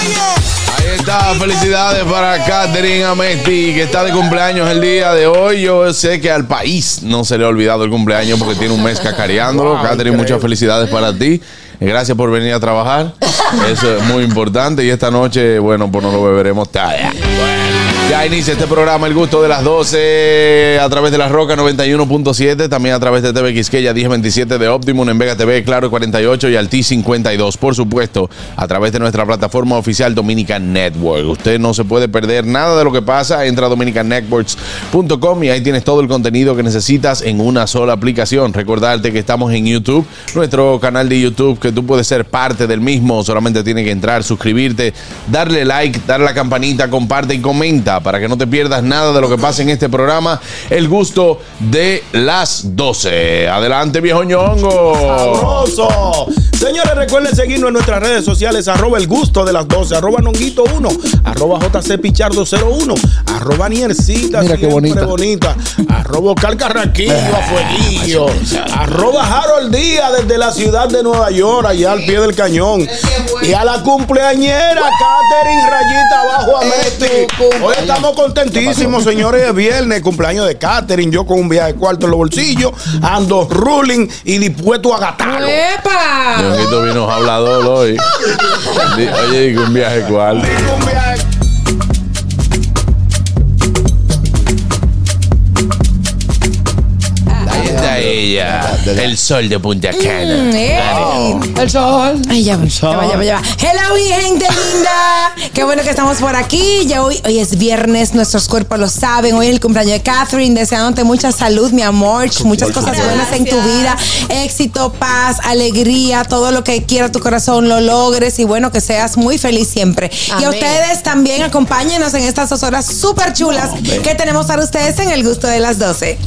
Ahí está, felicidades para Catherine Amesti, que está de cumpleaños el día de hoy. Yo sé que al país no se le ha olvidado el cumpleaños porque tiene un mes cacareándolo. Catherine, muchas felicidades para ti. Gracias por venir a trabajar. Eso es muy importante. Y esta noche, bueno, pues no lo beberemos todavía. Ya inicia este programa El Gusto de las 12 a través de la Roca 91.7, también a través de TV Quisqueya 1027 de Optimum, en Vega TV, Claro 48 y Alti 52. Por supuesto, a través de nuestra plataforma oficial Dominican Network. Usted no se puede perder nada de lo que pasa. Entra a dominicannetworks.com y ahí tienes todo el contenido que necesitas en una sola aplicación. Recordarte que estamos en YouTube, nuestro canal de YouTube, que tú puedes ser parte del mismo. Solamente tienes que entrar, suscribirte, darle like, darle la campanita, comparte y comenta para que no te pierdas nada de lo que pasa en este programa. El gusto de las 12. Adelante, viejo ñongo. Sabroso. Señores, recuerden seguirnos en nuestras redes sociales, arroba el gusto de las 12, arroba nonguito 1, arroba jcpichardo 01, arroba niercita, Mira qué siempre bonita. bonita, arroba calcarraquillo, a fueguillo, arroba Harold Díaz desde la ciudad de Nueva York, allá al pie del cañón. Y a la cumpleañera, Catherine Rayita abajo a Messi. Hoy estamos contentísimos, señores, es viernes, cumpleaños de Catherine, yo con un viaje de cuarto en los bolsillos, ando ruling y dispuesto a gastarlo. ¡Epa! Ñonguito vino hablador hoy. Di- Oye, un viaje cuál. Un ella. El sol de Punta Mm, Cana. ey. El sol. Ay, ya, va, ya va, ya va, ya va. Hello, mi gente linda. Qué bueno que estamos por aquí. Ya hoy, hoy es viernes, nuestros cuerpos lo saben. Hoy es el cumpleaños de Catherine. Deseándote mucha salud, mi amor. Muchas cosas buenas en tu vida. Éxito, paz, alegría, todo lo que quiera tu corazón lo logres. Y bueno, que seas muy feliz siempre. Y a ustedes también acompáñenos en estas dos horas súper chulas que tenemos para ustedes en el gusto de las 12.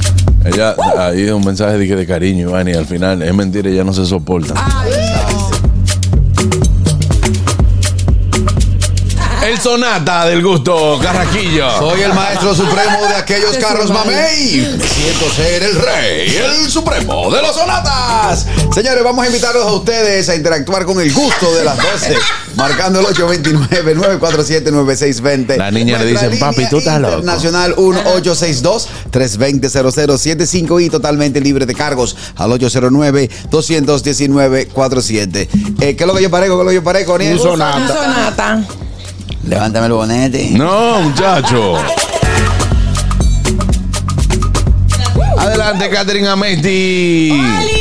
Ella, ahí un mensaje de, que de cariño, Iván, y al final es mentira, ella no se soporta. El sonata del gusto, Carraquillo. Soy el maestro supremo de aquellos carros mamey. Me siento ser el rey, el supremo de las sonatas. Señores, vamos a invitarlos a ustedes a interactuar con el gusto de las 12. Marcando el 829-947-9620. La niña le dicen, "Papi, tú estás loco". Internacional 1862-320-0075 y totalmente libre de cargos al 809-219-47. Eh, ¿Qué es lo que yo parezco? ¿Qué es lo que yo parezco? Un sonata. Sonata. Levántame el bonete. No, muchacho. Adelante, Catherine Amesti.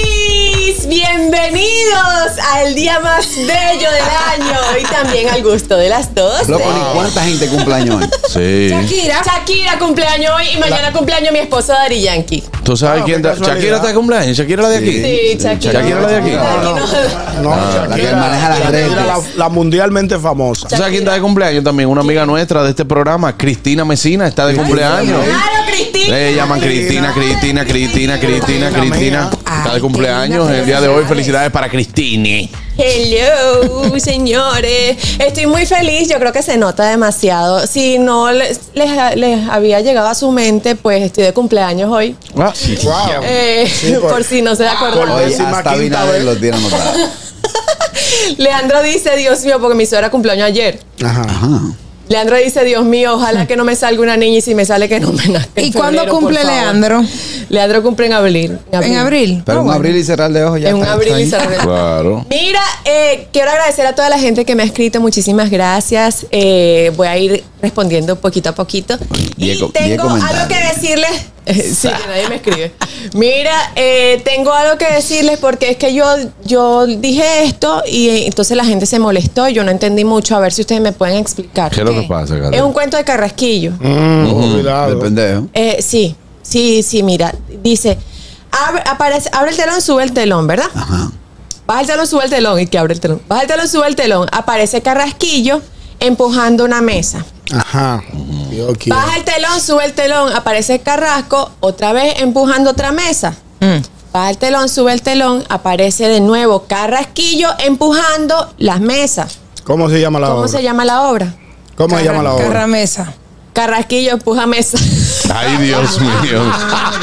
Bienvenidos al día más bello del año y también al gusto de las dos. Loco, ni cuánta gente cumpleaños hoy. Sí. Shakira. Shakira cumpleaños hoy y mañana cumpleaños mi esposo Dari Yankee. ¿Tú sabes Ah, quién qué está? casualidad. ¿Shakira está de cumpleaños? ¿Shakira la de aquí? Sí, Shakira. Shakira la de aquí. No, no, Ah, la que maneja las Shakira, redes. la, la mundialmente famosa. ¿Tú sabes quién está de cumpleaños también? Una amiga nuestra de este programa, Cristina Mesina, está de cumpleaños. ¡Claro, Cristina! Le llaman Cristina, Cristina, Cristina, Cristina, Cristina. mía. Está de cumpleaños el día de hoy. Felicidades para Cristine. Hello, señores. Estoy muy feliz. Yo creo que se nota demasiado. Si no les, les- les había llegado a su mente, pues estoy de cumpleaños hoy. Ah, Wow. Eh, Sí, por- por, si no se acuerdan. décima hasta Binader vez. lo tiene anotado. Leandro dice, Dios mío, porque mi suegra cumpleaños ayer. Ajá. Leandro dice, Dios mío, ojalá que no me salga una niña y si me sale que no me nazca. en ¿Y cuándo cumple. Leandro? Leandro cumple en abril. En abril. Pero Ah, un bueno. abrir y cerrar de ojos ya En un está. abril y Está ahí. cerrar. Claro. Mira, eh, quiero agradecer a toda la gente que me ha escrito. Muchísimas gracias. Eh, voy a ir respondiendo poquito a poquito. Y tengo algo que decirles. sí, que nadie me escribe. Mira, eh, tengo algo que decirles porque es que yo, yo dije esto y eh, entonces la gente se molestó. y Yo no entendí mucho. A ver si ustedes me pueden explicar. ¿Qué es lo que pasa, Es Catherine? un cuento de Carrasquillo. Mm, cuidado. pendejo. Eh, sí, sí, sí, mira. Dice, abre, aparece, abre el telón, sube el telón, ¿verdad? Ajá. Baja el telón, sube el telón y que abre el telón. Baja el telón, sube el telón. Aparece Carrasquillo empujando una mesa. Ajá. Baja el telón, sube el telón, aparece Carrasco, otra vez empujando otra mesa. Baja el telón, sube el telón, aparece de nuevo Carrasquillo empujando las mesas. ¿Cómo se llama la ¿Cómo obra? se llama la obra? ¿Cómo se llama la obra? Carramesa. Carrasquillo empuja mesa. Ay, Dios mío.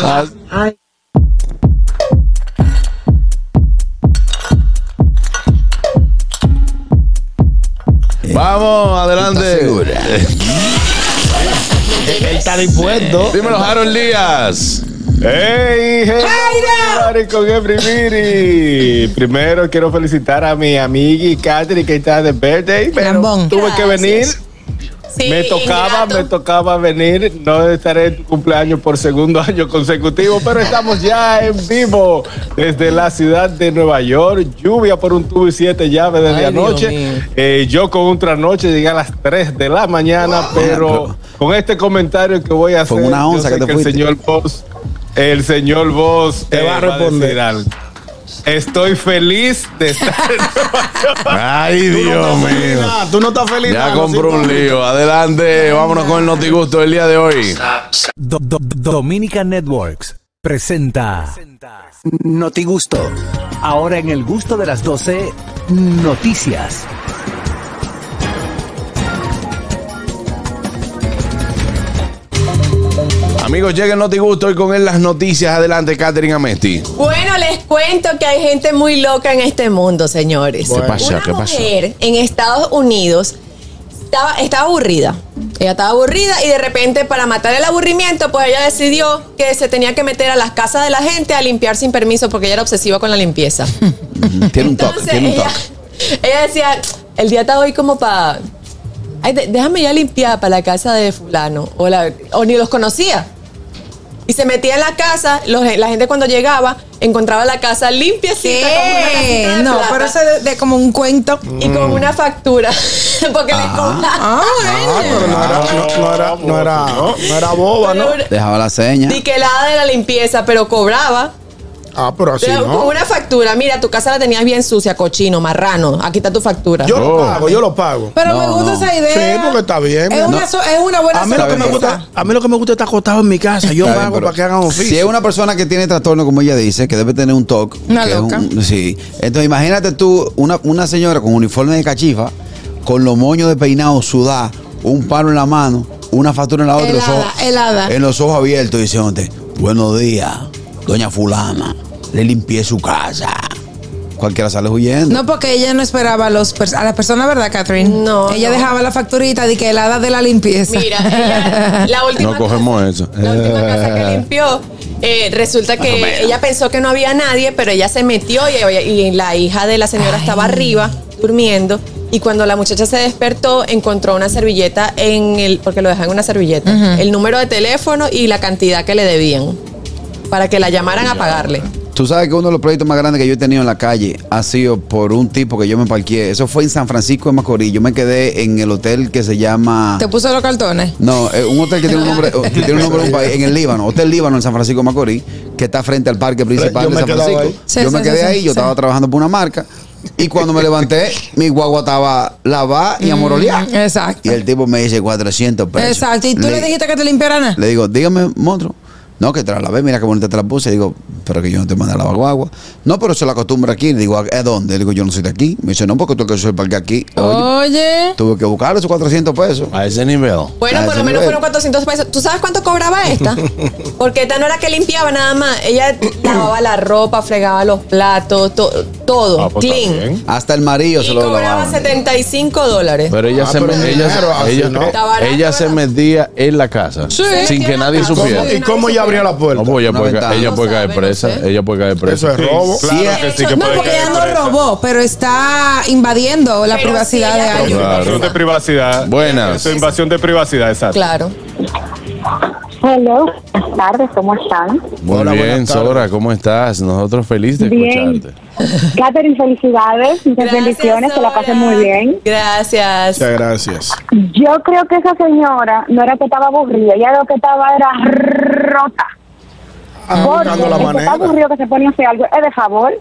Ah, Vamos, adelante. Él está dispuesto. Dímelo, Harold Díaz. ¡Hey! hey con Miri. Primero quiero felicitar a mi amiga Catherine que está de birthday. Pero Lambón. tuve que venir. Sí, me tocaba, ingrato. me tocaba venir. No estaré en tu cumpleaños por segundo año consecutivo, pero estamos ya en vivo desde la ciudad de Nueva York. Lluvia por un tubo y siete llaves desde Ay, anoche. Eh, yo con un trasnoche llegué a las 3 de la mañana, pero con este comentario que voy a hacer, una yo onza sé que te que el señor Boss, el señor Boss Te va a responder. decir algo. Estoy feliz de estar en Nueva York. Ay, Dios mío. Tú no estás feliz. Ya compró un lío. Adelante, vámonos con el notigusto del día de hoy. Do- Do- Dominica Networks presenta Notigusto. Ahora en el gusto de las 12, noticias. Amigos, llega el notigusto y con él las noticias. Adelante, Catherine Amesti. Bueno, les cuento que hay gente muy loca en este mundo, señores. ¿Qué pasó? Una ¿Qué pasó? mujer en Estados Unidos estaba, estaba aburrida. Ella estaba aburrida y de repente para matar el aburrimiento, pues ella decidió que se tenía que meter a las casas de la gente a limpiar sin permiso porque ella era obsesiva con la limpieza. Tiene un toque, Entonces, tiene un ella, toque. ella decía, el día está hoy como para... Ay, déjame ya limpiar para la casa de fulano. O, la- o ni los conocía. Y se metía en la casa, los- la gente cuando llegaba encontraba la casa limpiecita como una casita ¿Qué? de No, plata, pero eso de, de como un cuento. y con una factura. Porque le cobraban. Ah, Ah, pero no era, no, no era, no era, no era boba, ¿no? Dejaba la seña. Di que la de la limpieza, pero cobraba. Ah, pero así Pero no. Con una factura. Mira, tu casa la tenías bien sucia, cochino, marrano. Aquí está tu factura. Yo lo Oh. pago, yo lo pago. Pero No, me gusta no. esa idea. Sí, porque está bien. Es una, so- es una buena A mí, lo que me gusta, a mí lo que me gusta es estar acostado en mi casa. Yo pago para que hagan oficio. Si es una persona que tiene trastorno, como ella dice, que debe tener un TOC. Una que es loca. un- sí. Entonces, imagínate tú, una, una señora con uniforme de cachifa, con los moños de peinado, sudá, un palo en la mano, una factura en la otra, los Helada, ojos, helada. en los ojos abiertos, diciéndote, buenos días, doña fulana, le limpié su casa. Cualquiera sale huyendo. No, porque ella no esperaba a, los pers- a la persona, ¿verdad, Catherine? No, Ella no. dejaba la facturita de que helada de la limpieza. Mira, ella- la última No cogemos eso. casa, La última casa que limpió, eh, resulta que ella pensó que no había nadie, pero ella se metió y, y la hija de la señora estaba arriba durmiendo. Y cuando la muchacha se despertó, encontró una servilleta en el, porque lo dejan en una servilleta, el número de teléfono y la cantidad que le debían para que la llamaran a pagarle. Tú sabes que uno de los proyectos más grandes que yo he tenido en la calle ha sido por un tipo que yo me parqué. Eso fue en San Francisco de Macorís. Yo me quedé en el hotel que se llama. ¿Te puso los cartones? No, es un hotel que tiene un nombre, que tiene un nombre de un país, en el Líbano, Hotel Líbano en San Francisco de Macorís, que está frente al parque principal Yo de San Francisco. ahí. Sí, yo sí, me sí, quedé sí, ahí, yo sí. estaba trabajando por una marca. Y cuando me levanté, mi guagua estaba lavada y amoroleada. Mm, exacto. Y el tipo me dice 400 pesos. Exacto. ¿Y tú le, dijiste que te limpiara nada? Le digo, dígame, monstruo. No, que te la lavé, mira qué bonita te la puse. Digo, pero que yo no te mandé a lavar guagua. No, pero se la acostumbra aquí. Le digo, ¿a dónde? Le digo, yo no soy de aquí. Me dice, no, porque tú que soy parque aquí. Oye, Oye. tuve que buscarle esos 400 pesos. A ese nivel. Bueno, A por ese lo menos nivel. fueron 400 pesos. ¿Tú sabes cuánto cobraba esta? Porque esta no era que limpiaba nada más. Ella lavaba la ropa, fregaba los platos, to- todo, Ah, pues, está clean. bien. Hasta el marido se Y lo cobraba lavaban. 75 dólares. Pero ella, Ah, se, pero me- ella, dinero, así ella, no. Está barato, ella se ¿verdad? metía en la casa Sí. sin que nadie ¿Cómo? supiera. ¿Y cómo ella abría la puerta? No, pues ella Una puede, ventana. ella puede No caer sabe, no presa. sé. Ella puede caer presa. Eso es robo. Claro que sí que No, puede porque caer ella no presa. robó, pero está invadiendo la Pero privacidad sí, de ella- alguien. Claro. Invasión de privacidad. Buenas. Eso es invasión de privacidad, exacto. Claro. Hello, buenas tardes, ¿cómo están? Muy Hola, bien. Sora, ¿cómo estás? Nosotros felices de Bien. escucharte. Catherine, felicidades, muchas Gracias, bendiciones, que la pasen muy bien. Gracias. Muchas gracias. Yo creo que esa señora no era que estaba aburrida, ella lo que estaba era rota. Ah, Porque la el que está aburrido que se pone a hacer algo es de favor.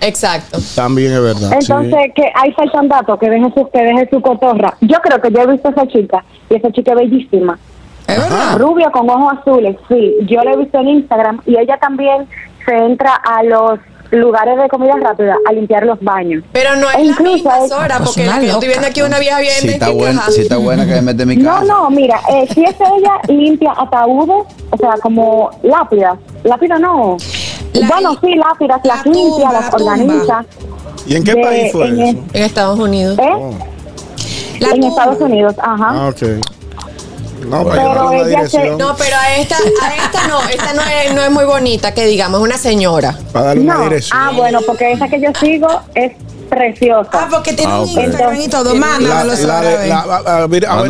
Exacto. También es verdad. Entonces, que ahí faltan datos, que deje su, que deje su cotorra. Yo creo que yo he visto a esa chica Y esa chica es bellísima. Es verdad. Rubia con ojos azules, sí. Yo la he visto en Instagram y ella también se entra a los lugares de comida rápida a limpiar los baños. Pero no E es la incluso misma Sora, Pues porque la que yo estoy viendo aquí una vieja bien Si está, de buena, si está buena que me mete en mi No, casa. no, mira, eh, si es ella limpia ataúdes, o sea, como lápidas. Lápidas no. La- bueno, sí, lápidas, la las limpia, las la organiza. ¿Y en qué De- país fue en eso? En Estados Unidos. ¿Eh? La en tumba. Estados Unidos, ajá. Ah, ok. No, Pero ella se- No, pero a esta, a esta no, esta no es, no es muy bonita, que digamos, es una señora. para darle una No, dirección. ah, bueno, porque esa que yo sigo es preciosa. Ah, porque tiene Ah, un ok. Instagram y todo. La- Mándamelo, la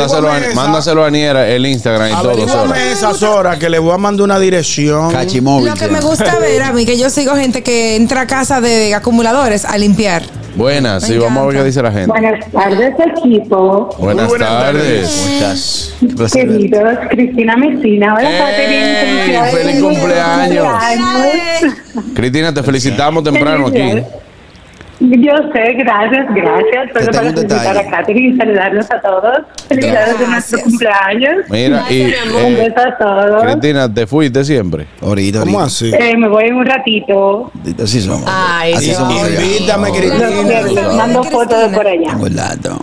Sora, Mándaselo a, Niera el Instagram y todo, Sora. Esa Sora que le voy a mandar una dirección. Cachimóvil. Lo que me gusta ver a mí, que yo sigo gente que entra a casa de acumuladores a limpiar. Buenas, sí, vamos a ver qué dice la gente. Buenas tardes, equipo. Buenas, buenas tardes. Verte. Queridos, Cristina Messina. Hola. Catherine. ¡Feliz cumpleaños! Cumpleaños. Cristina, te felicitamos temprano aquí. Yo sé, gracias, gracias. Solo tengo para felicitar detalle. a Catherine y saludarnos a todos. Felicidades de nuestro cumpleaños. Mira, y amor. Un eh, beso a todos. Cristina, ¿te fuiste siempre? Ahorita, ¿Cómo así? Eh, me voy en un ratito. Así somos. Ay, Así somos. Invítame, Cristina. les mando fotos de por allá.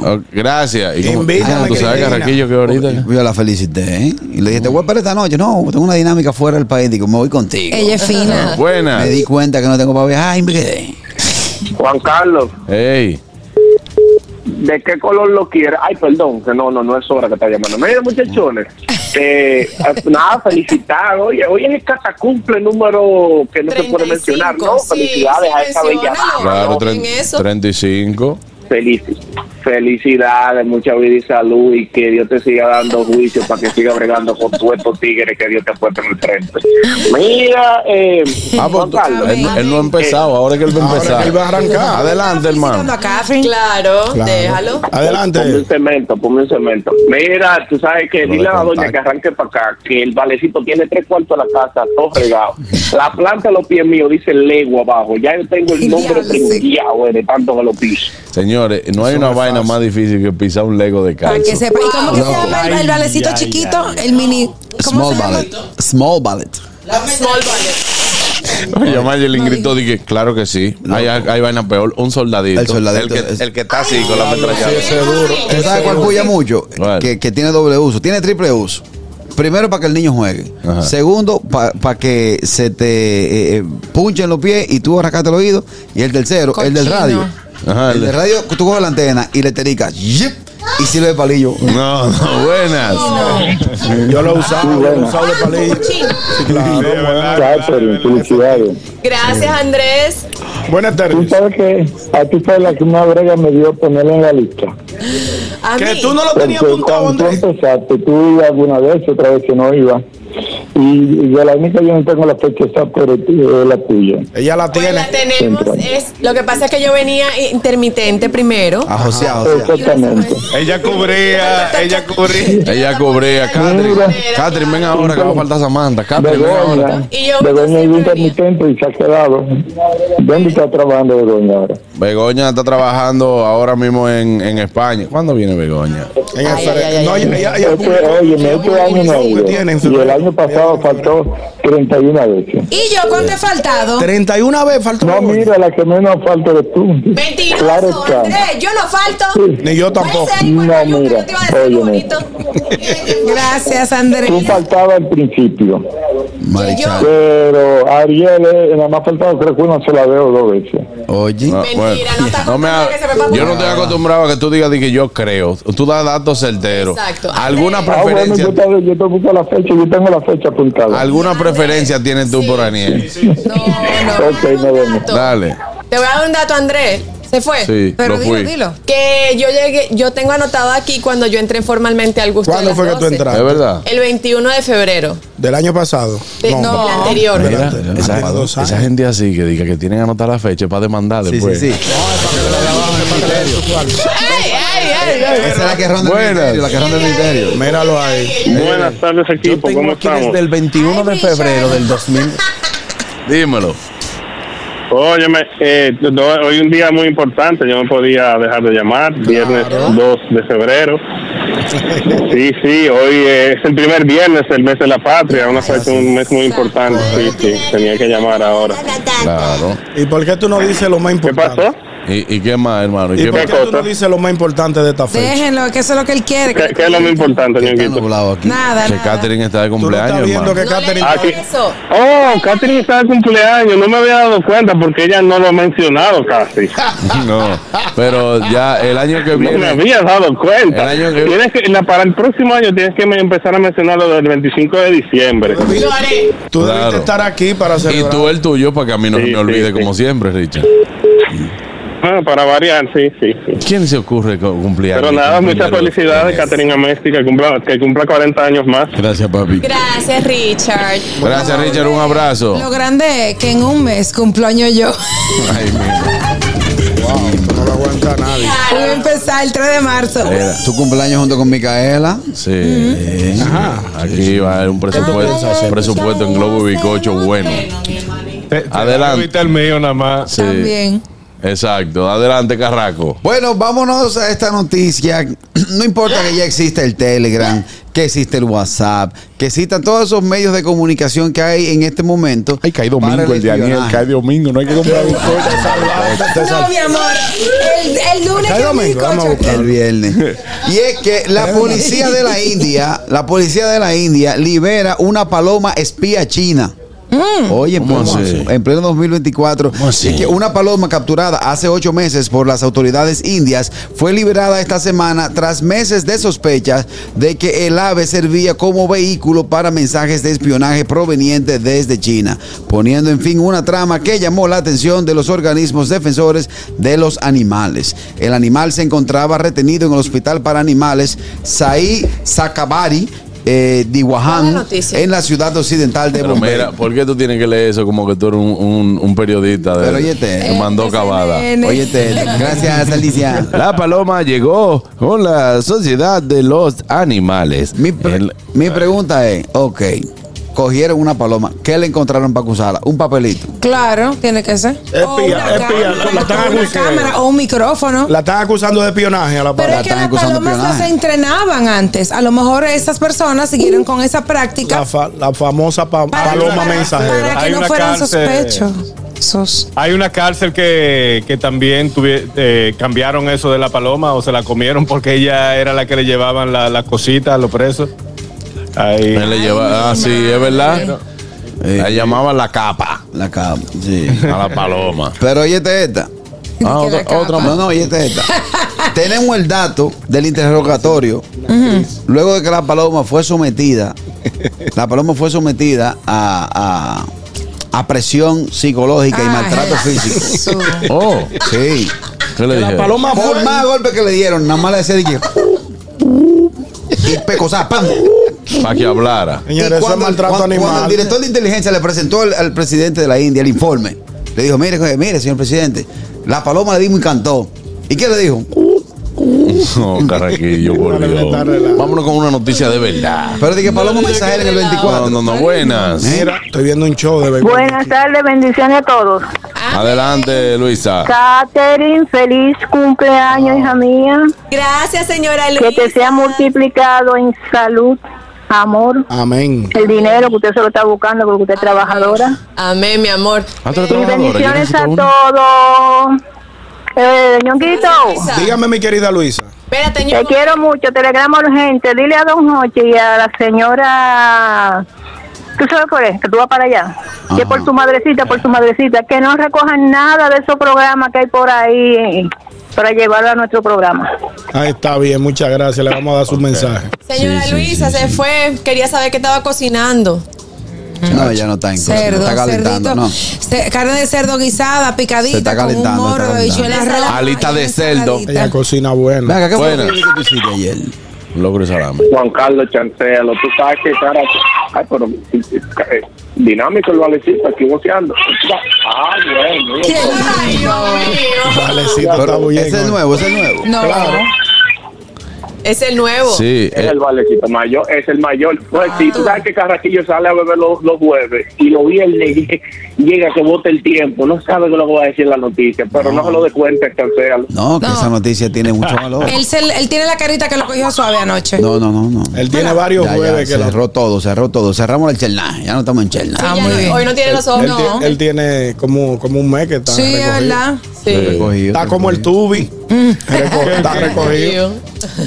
Oh, gracias. Y como- Invítame, tú sabes. Carraquillo, que ahorita. Yo la felicité, ¿eh? Y le dije, te voy a esperar esta noche. No, tengo una dinámica fuera del país. Digo, me voy contigo. Ella es fina. Buenas. Me di cuenta que no tengo para viajar y me quedé. Juan Carlos. ¿de qué color lo quiere? Ay, perdón, que no, no, no es hora que está llamando. Mira, muchachones, eh, nada, felicitar. Oye, hoy es el catacumple número que no se puede 35, mencionar, ¿no? sí, Felicidades sí, a esa bella dama. Claro, no, tre- en eso. 35. Feliz, felicidades, mucha vida y salud y que Dios te siga dando juicio para que siga bregando con todos estos tigres que Dios te ha puesto en el frente. Mira, eh, Ah, Juan pues, Carlos, él, él no ha empezado, ahora es que él va a Ahora empezar. él va a arrancar. Adelante, hermano. Claro, Claro. déjalo. Ponme Adelante. un cemento, ponme un cemento. Mira, tú sabes que dile a la doña que arranque para acá, que el valecito tiene tres cuartos de la casa, todo regado. La planta de los pies míos dice lego abajo. Ya yo tengo el nombre trinqueado eh, de tanto que lo piso. Señores, no hay una vaina más difícil que pisar un Lego de Para que sepa. ¿Y cómo que se llama el, el valecito Ay, ay, chiquito? El mini. ¿Cómo Small se llama? ballet. Small ballet. Small ballet. Oye, Mayelin gritó, dije, claro que sí. Hay, hay vaina peor, un soldadito. El soldadito El que, es- el que está así con la duro. ¿Tú sabes cuál puya mucho? ¿Cuál? Que, que tiene doble uso. Tiene triple uso. Primero, para que el niño juegue. Ajá. Segundo, para que se te eh, eh, punchen los pies y tú arrancate el oído. Y el tercero, el del Cochino. radio. Ajá, el del radio, tú coges la antena y le tericas. yip, Y sirve de palillo. No, no, buenas. Yo lo he usado, yo lo he usado de palillo. Sí, claro. Catherine, felicidades. Gracias, Andrés. Buenas Tú tardes. sabes que a ti fue la que una brega me dio ponerla en la lista. A Que mí. tú no lo tenías Porque apuntado, cuando tú Andrés. empezaste, tú ibas alguna vez, otra vez que no iba. Y, y de la única yo no tengo la fecha pero es la tuya. Ella la Pues tiene. la tenemos. Es, lo que pasa es que yo venía intermitente primero. A José, a José. Exactamente. Ella cubría, ella cubría. Ella cubría. Catherine. Catherine, ven ahora que va a faltar Samantha. Catherine, ven ahora. Begoña, Y yo Begoña iba siempre intermitente y se ha quedado. ¿Dónde está trabajando Begoña ahora? Begoña está trabajando ahora mismo en, en España. ¿Cuándo viene Begoña? Ay, ay, ay, No, ay. ella- ella- ella publicó- oye, ella este año no Y el febrero. Año pasado faltó 31 veces. ¿Y yo cuánto he faltado? 31 veces falta No, mira, la que menos falta de tú. Mentiroso, Claro está. Andrés. Yo no falto. Ni yo tampoco. No, mira, que te iba a decir algo óyeme. bonito. Gracias, Andrés. Tú faltabas al principio. Marichal. Pero Ariel eh, nada más faltaba creo que una sola vez o dos veces. Oye. Ah, Mentira, no está no me ha- me yo no estoy acostumbrado a que tú digas de que yo creo. Tú das datos certeros. Exacto. ¿Alguna Ah, bueno, preferencia? yo te, yo te busco la fecha, yo tengo la fecha apuntada. ¿Alguna preferencia tienes tú por Aniel? No, no. Ok, nos vemos. Dale. Te voy a dar un dato, Andrés. ¿Se fue? Sí, Pero lo dilo, fui. dilo. Que yo llegué, yo tengo anotado aquí cuando yo entré formalmente al gusto de ¿Cuándo las fue que tú 12. entraste? ¿Es verdad? El 21 de febrero. Del año pasado. De- No. del anterior. Mira, Delante, esa, hace dos años. esa gente así que diga que tienen que anotar la fecha para demandar Sí, después. sí, sí. ¡Ey, ey, ey! Esa es la que ronda el Buenas. ministerio, la que ronda el ministerio. Míralo ahí. Buenas tardes, Yo equipo. tengo ¿Cómo aquí estamos? desde el 21 de febrero del 2000. Dímelo. Óyeme, eh, hoy un día muy importante, yo no podía dejar de llamar, viernes 2 de febrero. Sí, sí, hoy es el primer viernes, el mes de la patria, una fecha, un mes muy importante. Sí, sí, tenía que llamar ahora. Claro. ¿Y por qué tú no dices lo más ¿Qué importante? pasó? ¿Y, y qué más, hermano? ¿Y ¿Y qué por más? qué tú no dices lo más importante de esta fecha? Déjenlo, que eso es lo que él quiere. ¿Qué, qué es lo más importante, ñonguito? aquí. Nada, Que nada. Catherine está de Tú no cumpleaños, estás viendo hermano. que Catherine... Aquí. Eso. Oh, Catherine está de cumpleaños, no me había dado cuenta porque ella no lo ha mencionado casi. No, pero ya el año que No me viene. había dado cuenta. El año que- Tienes que, la- para el próximo año tienes que empezar a mencionarlo del 25 de diciembre. Lo. Tú Claro. debiste estar aquí para Y celebrar. tú el tuyo, para que a mí no Sí, se me olvide, sí, como sí. siempre, Richard. Ah, para variar, sí, sí, sí. ¿Quién se ocurre cumpleaños? Pero nada, muchas felicidades, Catherine Amesti, que cumpla, que cumpla 40 años más. Gracias, papi. Gracias, Richard. Gracias, Richard. Un abrazo. Lo grande es que en un mes cumpleaños yo. Ay, mi- No lo aguanta nadie. Voy a empezar el 3 de marzo. Era- Tu cumpleaños junto con Micaela. Sí. Aquí va a haber un presupuesto, un presupuesto en Globo y Bicocho bueno. Te- te- Adelante. el mío nada más. Sí. También. Exacto. Adelante, Carraco. Bueno, vámonos a esta noticia. No importa que ya exista el Telegram, que existe el WhatsApp, que existan todos esos medios de comunicación que hay en este momento. Ay, cae domingo el de Daniel, espionaje. cae domingo, no hay que comprar un No, mi amor. El, el lunes Cae que domingo. El viernes. Y es que la policía de la India, la policía de la India libera una paloma espía china. Oye, en ¿Cómo pleno, así? en pleno 2024. así? Y que una paloma capturada hace ocho meses por las autoridades indias fue liberada esta semana tras meses de sospechas de que el ave servía como vehículo para mensajes de espionaje provenientes desde China, poniendo en fin una trama que llamó la atención de los organismos defensores de los animales. El animal se encontraba retenido en el hospital para animales Sai Sakabari. Eh, de ¿Cuál es Wuhan, la noticia? en la ciudad occidental de Pero Bombay. mira, ¿por qué tú tienes que leer eso como que tú eres un, un- un periodista de, Pero óyete. que mandó cavada? SNN. Oye, te- gracias, Alicia. La paloma llegó con la sociedad de los animales. Mi, pre- El- mi pregunta es, ok, cogieron una paloma, ¿qué le encontraron para acusarla? Un papelito. Claro, tiene que ser. Espía, O una espía, cámara, la están una acusando. cámara o un micrófono. La están acusando de espionaje a la Pero paloma. es que están las acusando de palomas no se espionaje. entrenaban antes. A lo mejor esas personas siguieron con esa práctica La, fa- la famosa pa- para, paloma para- mensajera. para que Hay no una fueran cárcel. sospechosos. Hay una cárcel que, que también tuvi- eh, cambiaron eso de la paloma o se la comieron porque ella era la que le llevaban la- las cositas a los presos. Ahí. Él le lleva, ah, sí, es verdad. La llamaban la capa La cama, sí. a la paloma. Pero oye esta. Ah, que otra, capa. otra No, más. no, oye esta. Tenemos el dato del interrogatorio. Luego de que la paloma fue sometida, la paloma fue sometida a, a, a presión psicológica y maltrato físico. Oh, Sí. ¿qué le La paloma Por fue. más golpes que le dieron, nada más le decía dije, y pecosá, ¡pam! Para que hablara. Señores, eso es cuando, maltrato cuando- cuando animal. el director de inteligencia le presentó al, al presidente de la India el informe, le dijo, mire, joder, mire, señor presidente, la paloma le dimos y cantó. ¿Y qué le dijo? No, carraquillo, por Dios. Vámonos con una noticia de verdad. Pero dije, paloma mensajera en el 24. No, no, no, buenas. Mira, estoy viendo un show de béisbol. Buenas tardes, bendiciones a todos. Adelante, Luisa. Catherine, feliz cumpleaños, hija mía. Gracias, señora Que Luisa. te sea multiplicado en salud, amor, Amén. el dinero que usted se lo está buscando porque usted es trabajadora. Amén, mi amor. Ah, Y bendiciones a todos. Eh, ñonguito. Dígame, mi querida Luisa. Espérate, te quiero mucho. Telegrama urgente. Dile a Don Noche y a la señora. ¿Tú sabes por qué? Que tú vas para allá. Que por su madrecita, por su madrecita. Que no recojan nada de esos programas que hay por ahí eh, para llevarlo a nuestro programa. Ahí está bien, muchas gracias. Le vamos a dar su mensaje. Señora Sí, Luisa sí, se sí. fue. Quería saber qué estaba cocinando. No, ya no está en Cerdo, Está calentando, cerdito. no. Carne de cerdo guisada, picadita, Se está con un calentando, morro está rojas. Alita de cerdo. Ella cocina buena. Venga, ¿qué fue lo que tú hiciste ayer? Logro y salame. Juan Carlos Chancelo, tú sabes que cara, ay, pero eh, dinámico el valecito aquí boceando. Ah, bueno. Ay, Dios mío. Valecito está bien. ese es nuevo, ese es nuevo. No, Claro. Es el nuevo. Sí, Es eh, el valecito mayor, es el mayor. Pues sí, Ah. tú sabes que Carraquillo sale a beber los, los jueves y los viernes llega que bote el tiempo. No sabe qué es lo que va a decir la noticia, pero no, se lo dé cuenta, cancéalo. No, que No. esa noticia tiene mucho valor. Él, se- él tiene la carita que lo cogió suave anoche. No, no, no, no. Él tiene varios Ya, ya, jueves que lo- cerró todo, cerró todo. Cerramos el Chelná, ya no estamos en. Ah, bien. Hoy no tiene los ojos. Él, no. él tiene como, como un mes que está Sí, es recogido. verdad. Sí. Recogido, Está como el tubi. Reco- está recogido.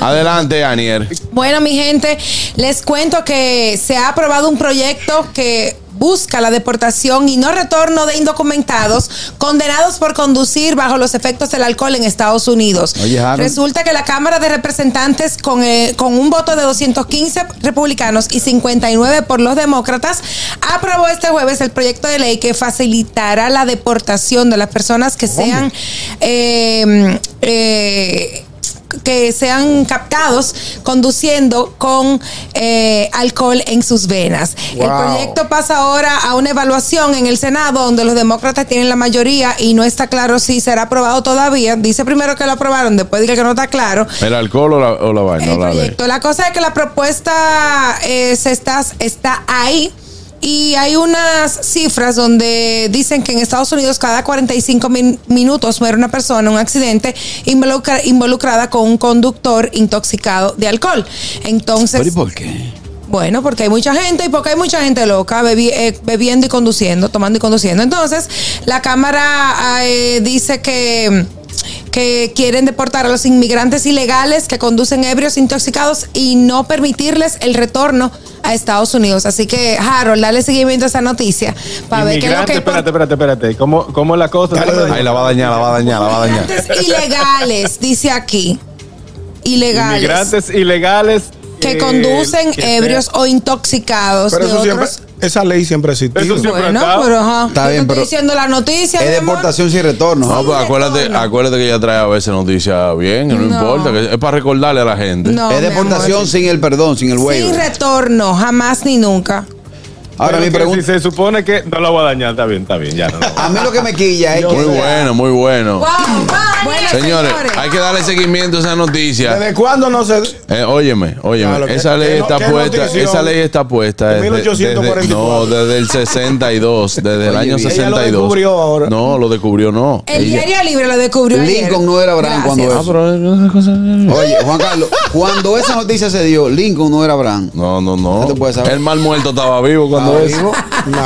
adelante, Anier. Bueno, mi gente, les cuento que se ha aprobado un proyecto que busca la deportación y no retorno de indocumentados condenados por conducir bajo los efectos del alcohol en Estados Unidos. Oye. Resulta que la Cámara de Representantes, con, eh, con un voto de 215 republicanos y 59 por los demócratas, aprobó este jueves el proyecto de ley que facilitará la deportación de las personas que sean eh, eh, que sean captados conduciendo con eh, alcohol en sus venas. El proyecto pasa ahora a una evaluación en el Senado, donde los demócratas tienen la mayoría y no está claro si será aprobado todavía. Dice primero que lo aprobaron, después dice que no está claro. ¿El alcohol o la, o la vaina? El la proyecto. La cosa es que la propuesta eh, se está, está ahí. Y hay unas cifras donde dicen que en Estados Unidos cada 45 min- minutos muere una persona en un accidente involucra- involucrada con un conductor intoxicado de alcohol. Entonces, ¿Pero y por qué? bueno, porque hay mucha gente y porque hay mucha gente loca bebi- eh, bebiendo y conduciendo, tomando y conduciendo. Entonces, la Cámara eh, dice que que quieren deportar a los inmigrantes ilegales que conducen ebrios intoxicados y no permitirles el retorno a Estados Unidos. Así que, Harold, dale seguimiento a esa noticia para ver qué es lo que... espérate, espérate, espérate. ¿Cómo, cómo es la cosa? Ahí la va a dañar, la va a dañar, la va a dañar. Inmigrantes ilegales, dice aquí. Ilegales. Inmigrantes ilegales que eh, conducen que ebrios o intoxicados Pero de eso siempre, otros. esa ley siempre existió. Eso siempre Bueno, ha estado. pero ajá. Está Yo bien, te pero- estoy diciendo la noticia. Es deportación sin retorno. No, pues acuérdate, retorno. acuérdate que ella trae a veces noticias bien, no, No. importa, que es para recordarle a la gente. No, es deportación sin el perdón, sin el Sin waiver. retorno, jamás ni nunca. Ahora Pero mi pregunta, Si se supone que no la voy a dañar, está bien, está bien, ya no. a mí lo que me quilla es Muy que bueno, muy bueno. Bueno, Señores, hay que darle seguimiento a esa noticia. ¿Desde cuándo no se.? Eh, óyeme, óyeme, Claro, esa ley no- está que puesta, notición. esa ley está puesta De desde, 1844. desde- no, desde el 62, desde el Oye, año bien. Ella lo 62. descubrió ahora. No, lo descubrió no. El Ella- diario libre lo descubrió ayer. Lincoln no era Abraham cuando. Ah, eso. pero cosa- Oye, Juan Carlos, cuando esa noticia se dio, Lincoln no era Abraham. No, no, no. El mal muerto estaba vivo cuando Estaba eso. vivo.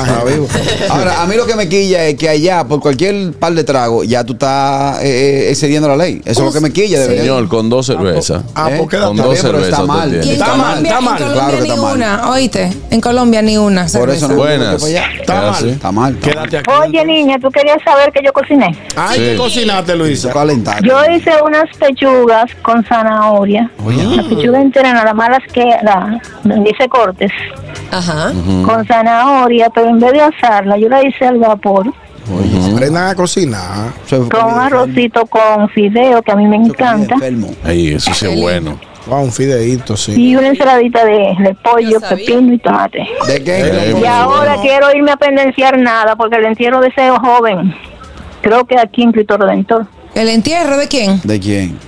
Estaba vivo. Ahora, a mí lo que me quilla es que allá, por cualquier par de tragos, ya tú estás eh, eh, excediendo la ley. Eso es lo que me quilla, debería. Señor, con dos cervezas. Ah, ¿Eh? pues quédate. Con Está dos cervezas está mal. Está mal, está mal. en Colombia Claro que ni está mal. una, oíste. En Colombia ni una. Por eso no Buenas. Está ¿Es mal. Está mal. Quédate aquí. Oye, niña, ¿tú querías saber que yo cociné? Ay, Sí. ¿qué cocinaste, Luisa? Yo hice unas pechugas con zanahoria. La pechuga entera, nada más las que, la, dice cortes, Ajá. con zanahoria, pero en vez de asarla, yo la hice al vapor, Aprendan a cocinar. Eso es con arrocito con fideo, que a mí me encanta, enfermo. Ay, eso sí es bueno. Wow, un fideíto, sí. y una ensaladita de, de pollo, pepino y tomate. ¿De qué? Eh, Y ahora bueno. quiero irme a pendenciar nada, porque el entierro de ese joven, creo que aquí en Cristo Redentor, ¿El entierro de quién? ¿De quién?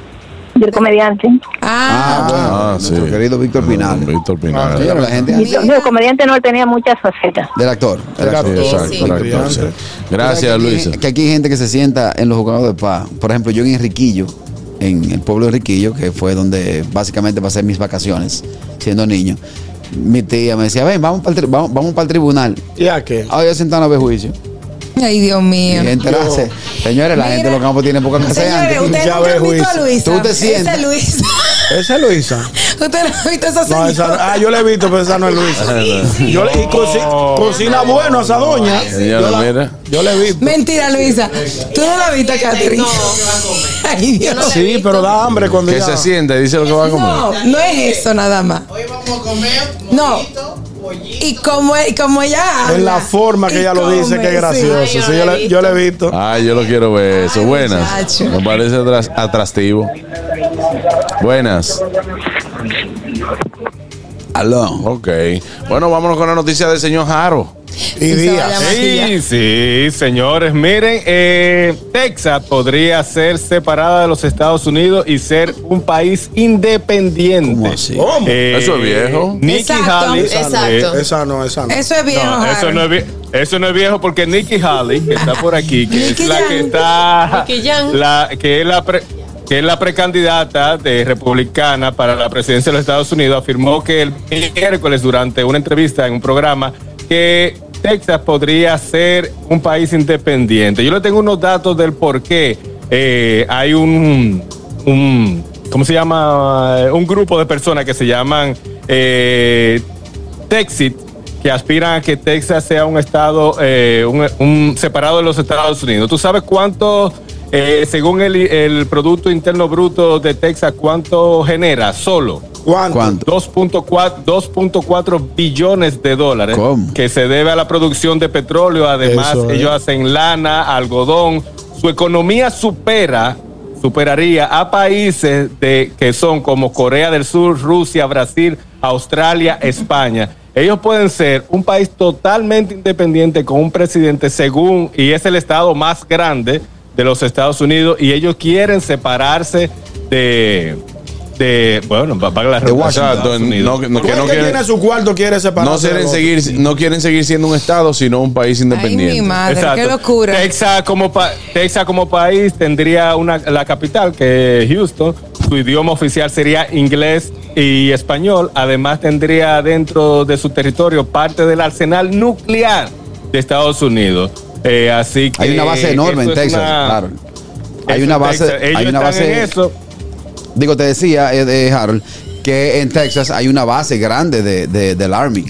Del comediante. Ah, Ah, bueno. Ah, nuestro sí. querido Víctor Pinal. Víctor Pinal. Señores, la gente Y el comediante no tenía muchas facetas. del actor. del Del actor. Sí, exacto, Gracias, que aquí- Luisa. Que aquí hay gente que se sienta en los jugados de paz. Por ejemplo, yo en Enriquillo, en el pueblo de Enriquillo, que fue donde básicamente pasé mis vacaciones siendo niño. Mi tía me decía, ven, vamos para el, tri- vamos, vamos para el tribunal. ¿Ya qué? Ahora ya sentaron a ver juicio. Ay, Dios Y mío. enterarse. Señores, la Mira. gente de los campos tiene poca que hacer Señores, antes. usted Ya nunca han visto a. Luisa. Tú te. Esa es Luisa. ¿Esa es Luisa? Usted no ha visto esa No, señora. esa, ah, yo la he visto, pero esa no es Luisa. Yo le- y coci- cocina bueno esa doña. Señora, yo, la, mira. yo la he visto. Mentira, Luisa. Tú no la viste, Catherine. Ay, Dios. Sí, pero da hambre cuando Que ya... se siente y dice lo que va a comer. No, no es eso nada más. Hoy vamos a comer No. Y como, y como ella habla. En la forma que ella lo dice, come, que es gracioso. Sí, yo he yo la he visto. Ay, yo lo quiero ver eso. Ay, Buenas. muchacho. Me parece atras- atractivo. Buenas. Aló. Ok. Bueno, vámonos con la noticia del señor Jaro. Y días. Sí, sí, señores. Miren, eh, Texas podría ser separada de los Estados Unidos y ser un país independiente. ¿Cómo así? ¿Cómo? Eh, Eso es viejo. Nikki Exacto, Haley. exacto. Esa no, esa no. Eso es viejo. No, eso no es vie- eso no es viejo porque Nikki Haley, que está por aquí, que Nicky es la que está, la, que es la pre- que es la precandidata de republicana para la presidencia de los Estados Unidos, afirmó que el miércoles durante una entrevista en un programa que Texas podría ser un país independiente. Yo le tengo unos datos del por qué eh, hay un, un, ¿cómo se llama? Un grupo de personas que se llaman eh, Texit, que aspiran a que Texas sea un estado eh, un, separado de los Estados Unidos. ¿Tú sabes cuánto, eh, según el, el Producto Interno Bruto de Texas, cuánto genera solo? ¿Cuánto? ¿Cuánto? 2.4 2.4 billones de dólares ¿Cómo? que se debe a la producción de petróleo. Además, Eso ellos hacen lana, algodón. Su economía supera, superaría a países de, que son como Corea del Sur, Rusia, Brasil, Australia, España. Ellos pueden ser un país totalmente independiente con un presidente según, y es el estado más grande de los Estados Unidos, y ellos quieren separarse de, de bueno, para la De Washington. Exacto. No, no- que ¿Cuál no que quieren, tiene su cuarto quiere separarse? no quieren seguir, no quieren seguir siendo un estado, sino un país Ay, mi independiente. madre, qué locura. Texas como, pa- Texas como país tendría una, la capital, que es Houston. Su idioma oficial sería inglés y español. Además, tendría dentro de su territorio parte del arsenal nuclear de Estados Unidos. Eh, así que Hay una base enorme en Texas, una- claro. Hay una base, Texas. Hay una base. en eso. Digo, te decía, eh, eh, Harold, que en Texas hay una base grande de, de- del Army.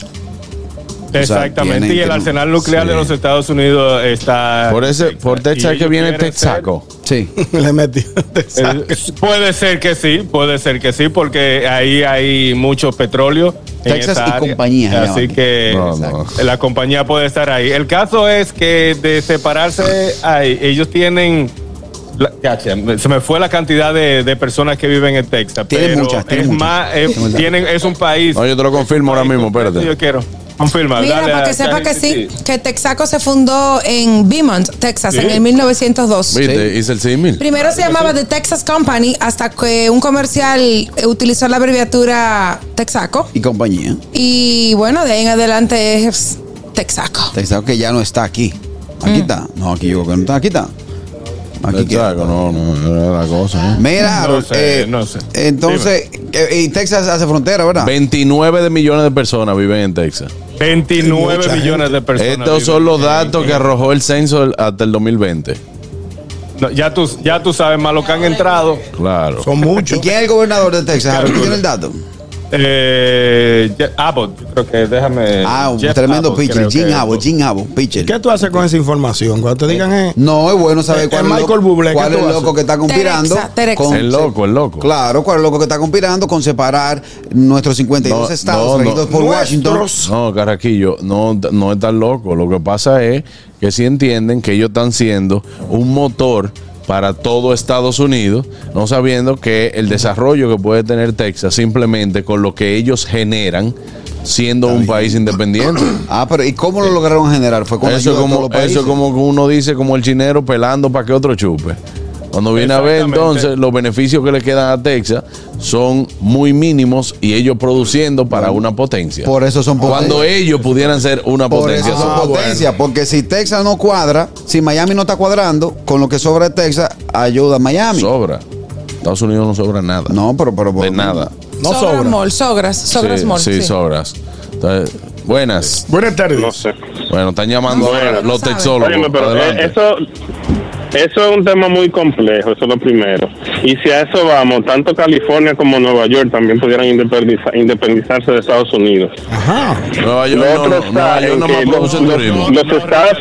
Exactamente. y el arsenal nuclear sí. de los Estados Unidos está. Por ese, por Texas que viene ser- Texaco. Sí. Le metió. Eh, puede ser que sí, puede ser que sí, porque ahí hay mucho petróleo. Texas y compañía, Así que No, no. la compañía puede estar ahí. El caso es que de separarse, ahí, ellos tienen. la- se me fue la cantidad de, de personas que viven en Texas. Tienen pero muchas, tienen es muchas. más, es, Tienen es un país. No, yo te lo confirmo ahora mismo, Yo espérate. quiero. Confirma. Mira, dale para que sepa que sí, que Texaco se fundó en Beaumont, Texas, Sí. en el 1902. ¿Viste? Hice el símil. Primero se llamaba The Texas Company hasta que un comercial utilizó la abreviatura Texaco. Y compañía. Y bueno, de ahí en adelante es Texaco. Texas que ya no está aquí. Mm. Aquí está. No, aquí yo creo que no está. Aquí está. Aquí queda. Texaco, no, no, no era la cosa. ¿eh? Mira, No sé, eh, no sé. entonces, eh, y Texas hace frontera, ¿verdad? 29 de millones de personas viven en Texas. 29 Mucha millones de personas. Estos son los datos que arrojó el censo hasta el 2020. No, ya, tú, ya tú sabes más lo que han entrado. Claro. Son ¿Y muchos. quién es el gobernador de Texas? ¿Quién tiene el dato? Eh, Abbott, yo creo que déjame. Ah, un Jeff tremendo Abbott, pitcher. Jim Abbott, Jim Abbott, pitcher. ¿Qué tú haces con esa información? Cuando te digan, eh, No, es bueno saber Eh, cuál eh, es el Michael loco, Bublé, ¿qué cuál tú es el haces? loco que está conspirando. Terexa, Terexa. con- El loco, el loco. Claro, cuál es el loco que está conspirando con separar nuestros 52 No, estados no, no. por Washington. No, Carraquillo, no, no es tan loco. Lo que pasa es que si entienden que ellos están siendo un motor para todo Estados Unidos, no sabiendo que el desarrollo que puede tener Texas simplemente con lo que ellos generan siendo un país independiente. Ah, pero ¿y cómo lo lograron generar? Fue con Eso como, eso como uno dice como el chinero pelando para que otro chupe. Cuando viene a ver entonces los beneficios que le quedan a Texas son muy mínimos y ellos produciendo para una potencia. Por eso son Cuando potencias. ellos pudieran ser una Por potencia. eso son Ah, potencias, porque si Texas no cuadra, si Miami no está cuadrando, con lo que sobra de Texas, ayuda a Miami. sobra. Estados Unidos no sobra nada. no, pero, pero, de nada. no Sobras sobra. Mall, Sogras, Sogras sí, Mall. sí, sí. sobras. Entonces, buenas. Buenas tardes. No sé. Bueno, están llamando No, ahora no los texólogos. Óyeme, pero eh, Adelante. eso, eso es un tema muy complejo, eso es lo primero. Y si a eso vamos, tanto California como Nueva York también pudieran independiza- independizarse de Estados Unidos. Ajá. Nueva York no, no, en no que más los, produce turismo. los- los estados.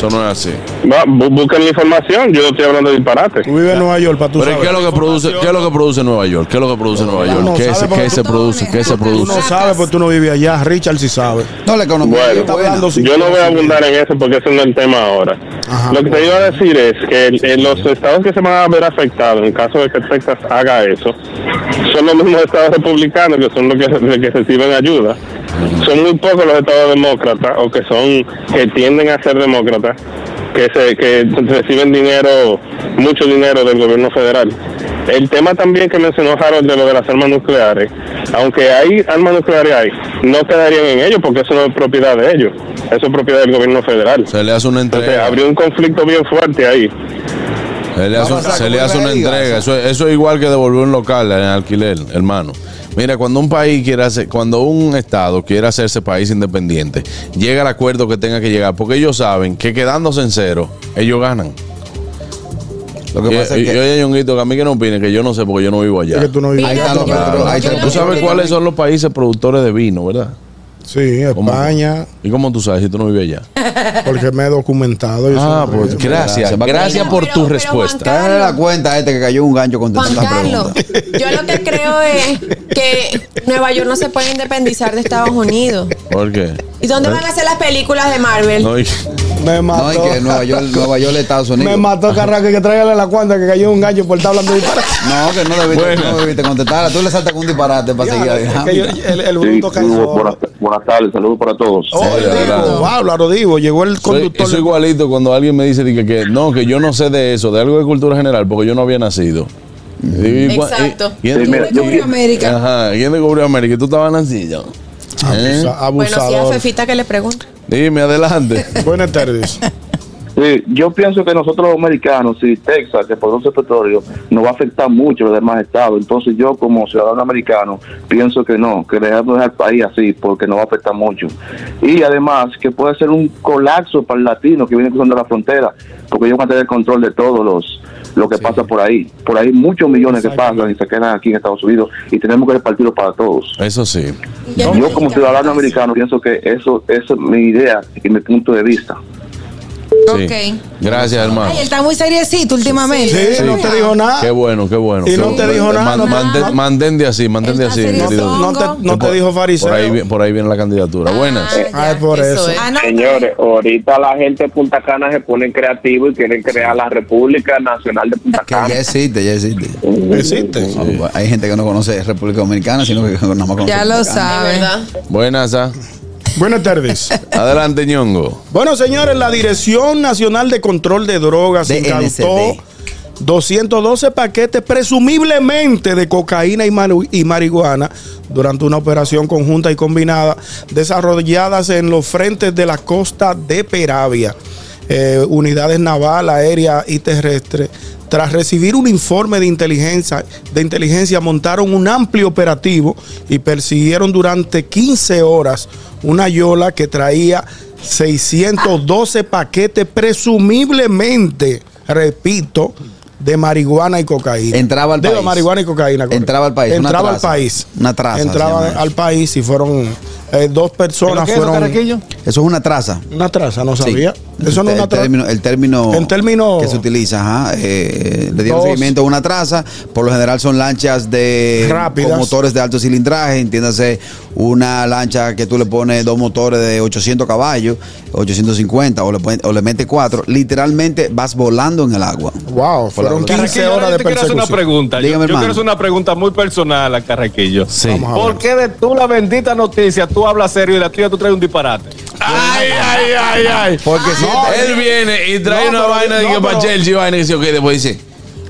Eso no es así. va, bu- busquen la información, yo no estoy hablando de disparate. Tú vives en Nueva York para tú Pero ¿qué es lo que produce, qué es lo que produce Nueva York? ¿Qué es lo que produce Nueva York? no ¿Qué, porque qué se no produce? ¿Qué se Tú produce? no sabes porque tú no vives allá. Richard sí sabe. No, la economía Bueno, es Yo no voy a abundar en eso porque ese no es el tema ahora. Ajá. Lo que te iba a decir es que los estados que se van a ver afectados en caso de que Texas haga eso son los mismos estados republicanos que son los que, los que reciben ayuda. Son muy pocos los estados demócratas o que son que tienden a ser demócratas que se que reciben dinero, mucho dinero del gobierno federal. El tema también que mencionó Harold de lo de las armas nucleares, aunque hay armas nucleares ahí, no quedarían en ellos porque eso no es propiedad de ellos, eso es propiedad del gobierno federal. Se le hace una Entonces entrega. habría un conflicto bien fuerte ahí. Se le hace, Vamos a se le hace una entrega. Eso, eso es igual que devolver un local en alquiler, hermano. Mira, cuando un país quiere hacer, cuando un estado quiere hacerse país independiente, llega al acuerdo que tenga que llegar, porque ellos saben que quedándose en cero, ellos ganan. Lo que Y- pasa y- es que oye, Ñonguito, que a mí que no opine, que yo no sé porque yo no vivo allá. Es que tú no vives ahí yo está el no Tú sabes cuáles son los países productores de vino, ¿verdad? Sí, ¿Cómo? España, ¿Y cómo tú sabes si tú no vives allá? Porque me he documentado. yo Ah, pues gracias. Gracias. Gracias por Pero- tu pero, respuesta. Dale la cuenta a este que cayó un gancho con Juan Carlos, yo lo que creo es que Nueva York no se puede independizar de Estados Unidos. ¿Por qué? ¿Y dónde van a hacer las películas de Marvel? No, y- Me mató. No, y que Nueva York, Nueva York es Estados Unidos. Me mató Carraque que tráigale la cuenta que cayó un gallo por estar hablando de disparate. No, que no debiste, Bueno. no debiste contestar. Tú le saltas con un disparate para seguir Es que yo- adelante. el, el Sí, bruto cae buenas, buenas tardes, saludos para todos. Oh, Sí. Divo, wow, lo digo, llegó el Soy, conductor. eso igualito cuando alguien me dice que, que no, que yo no sé de eso, de algo de cultura general, porque yo no había nacido. Y- y- Exacto. y- ¿Quién Sí, descubrió América. Ajá, ¿quién descubrió América? Tú estabas nacido. ¿Eh? Abusa- Bueno, sí, a abusador. Fefita que le pregunto. Dime, adelante. Buenas tardes. Sí, yo pienso que nosotros los americanos, si Texas, que produce petróleo, nos va a afectar mucho a los demás estados. Entonces yo como ciudadano americano pienso que no, que debemos dejar el país así porque nos va a afectar mucho. Y además que puede ser un colapso para el latino que viene cruzando la frontera, porque ellos van a tener control de todos los lo que pasa por ahí. Por ahí muchos millones que pasan y se quedan aquí en Estados Unidos y tenemos que repartirlo para todos. Eso sí. Yo como ciudadano americano pienso que eso, eso es mi idea y mi punto de vista. Sí. Ok. Gracias, hermano. Ay, él está muy seriecito últimamente. Sí, no te dijo nada. Qué bueno, qué bueno. Y no te dijo nada, Man- no- mantén- no- Mantente así, mantente Está así. No te, no te dijo fariseo. Por ahí, vi- por ahí viene la candidatura. Buenas. Ah, es por eso. es. Ah, no. Señores, ahorita la gente de Punta Cana se pone creativo y quieren crear la República Nacional de Punta Que Cana. ya existe, ya existe. Existe. No, Hay gente que no conoce República Dominicana, sino que nada más conoce Ya lo sabe. ¿Verdad? Buenas, ah. Buenas tardes. Adelante, ñongo. Bueno, señores, la Dirección Nacional de Control de Drogas incautó DNCD. 212 paquetes presumiblemente de cocaína y, y marihuana durante una operación conjunta y combinada desarrolladas en los frentes de la costa de Peravia. Eh, unidades naval, aérea y terrestre. Tras recibir un informe de inteligencia, de inteligencia, montaron un amplio operativo y persiguieron durante 15 horas una yola que traía 612 paquetes presumiblemente, repito, de marihuana y cocaína. Entraba al país. marihuana y cocaína. correcto. Entraba al país, una Entraba al país. Una traza, Entraba al país y fueron eh, dos personas. ¿Qué es eso, fueron Carraquillo? Eso es una traza. Una traza, no Sí. sabía. Eso no es el, una traza. término, el término En término- que se utiliza, ajá, eh, le dieron Dos. seguimiento a una traza. Por lo general son lanchas de Rápidas. con motores de alto cilindraje. Entiéndase, una lancha que tú le pones dos motores de 800 caballos, 850, o le, o le metes cuatro. Literalmente vas volando en el agua. Wow, fueron 15 Carraquillo, ahora horas yo de te quiero hacer una persecución. pregunta. Yo- Dígame, yo, hermano. quiero hacer una pregunta muy personal a Carraquillo. Sí. ¿Por qué de tú la bendita noticia tú hablas serio y la tuya tú traes un disparate? Ay, ay, ay, ay. Porque si Él viene y trae No, una pero- vaina de no, que para Chelsea, vaina y dice, ok, después dice.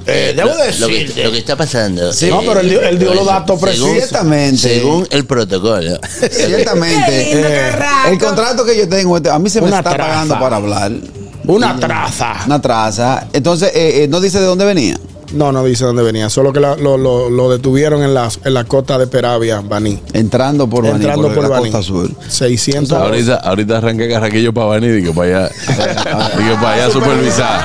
Eh, debo lo, que, decirte. lo que está pasando. No, pero él dio- él dio los datos precisos. Ciertamente. Según el protocolo. Ciertamente. Qué lindo, eh, Carraco. el contrato que yo tengo, este, a mí se me Una está traza. pagando para hablar. Una traza. Una traza. Entonces, eh, eh, no dice de dónde venía. No, no dice dónde venía. Solo que la- lo, lo- lo detuvieron en la, en la costa de Peravia, Baní. Entrando por Baní, Entrando por, la Baní. costa sur. 600. Ahorita, ahorita arranqué Carraquillo para venir y que para allá, y que para allá a supervisar.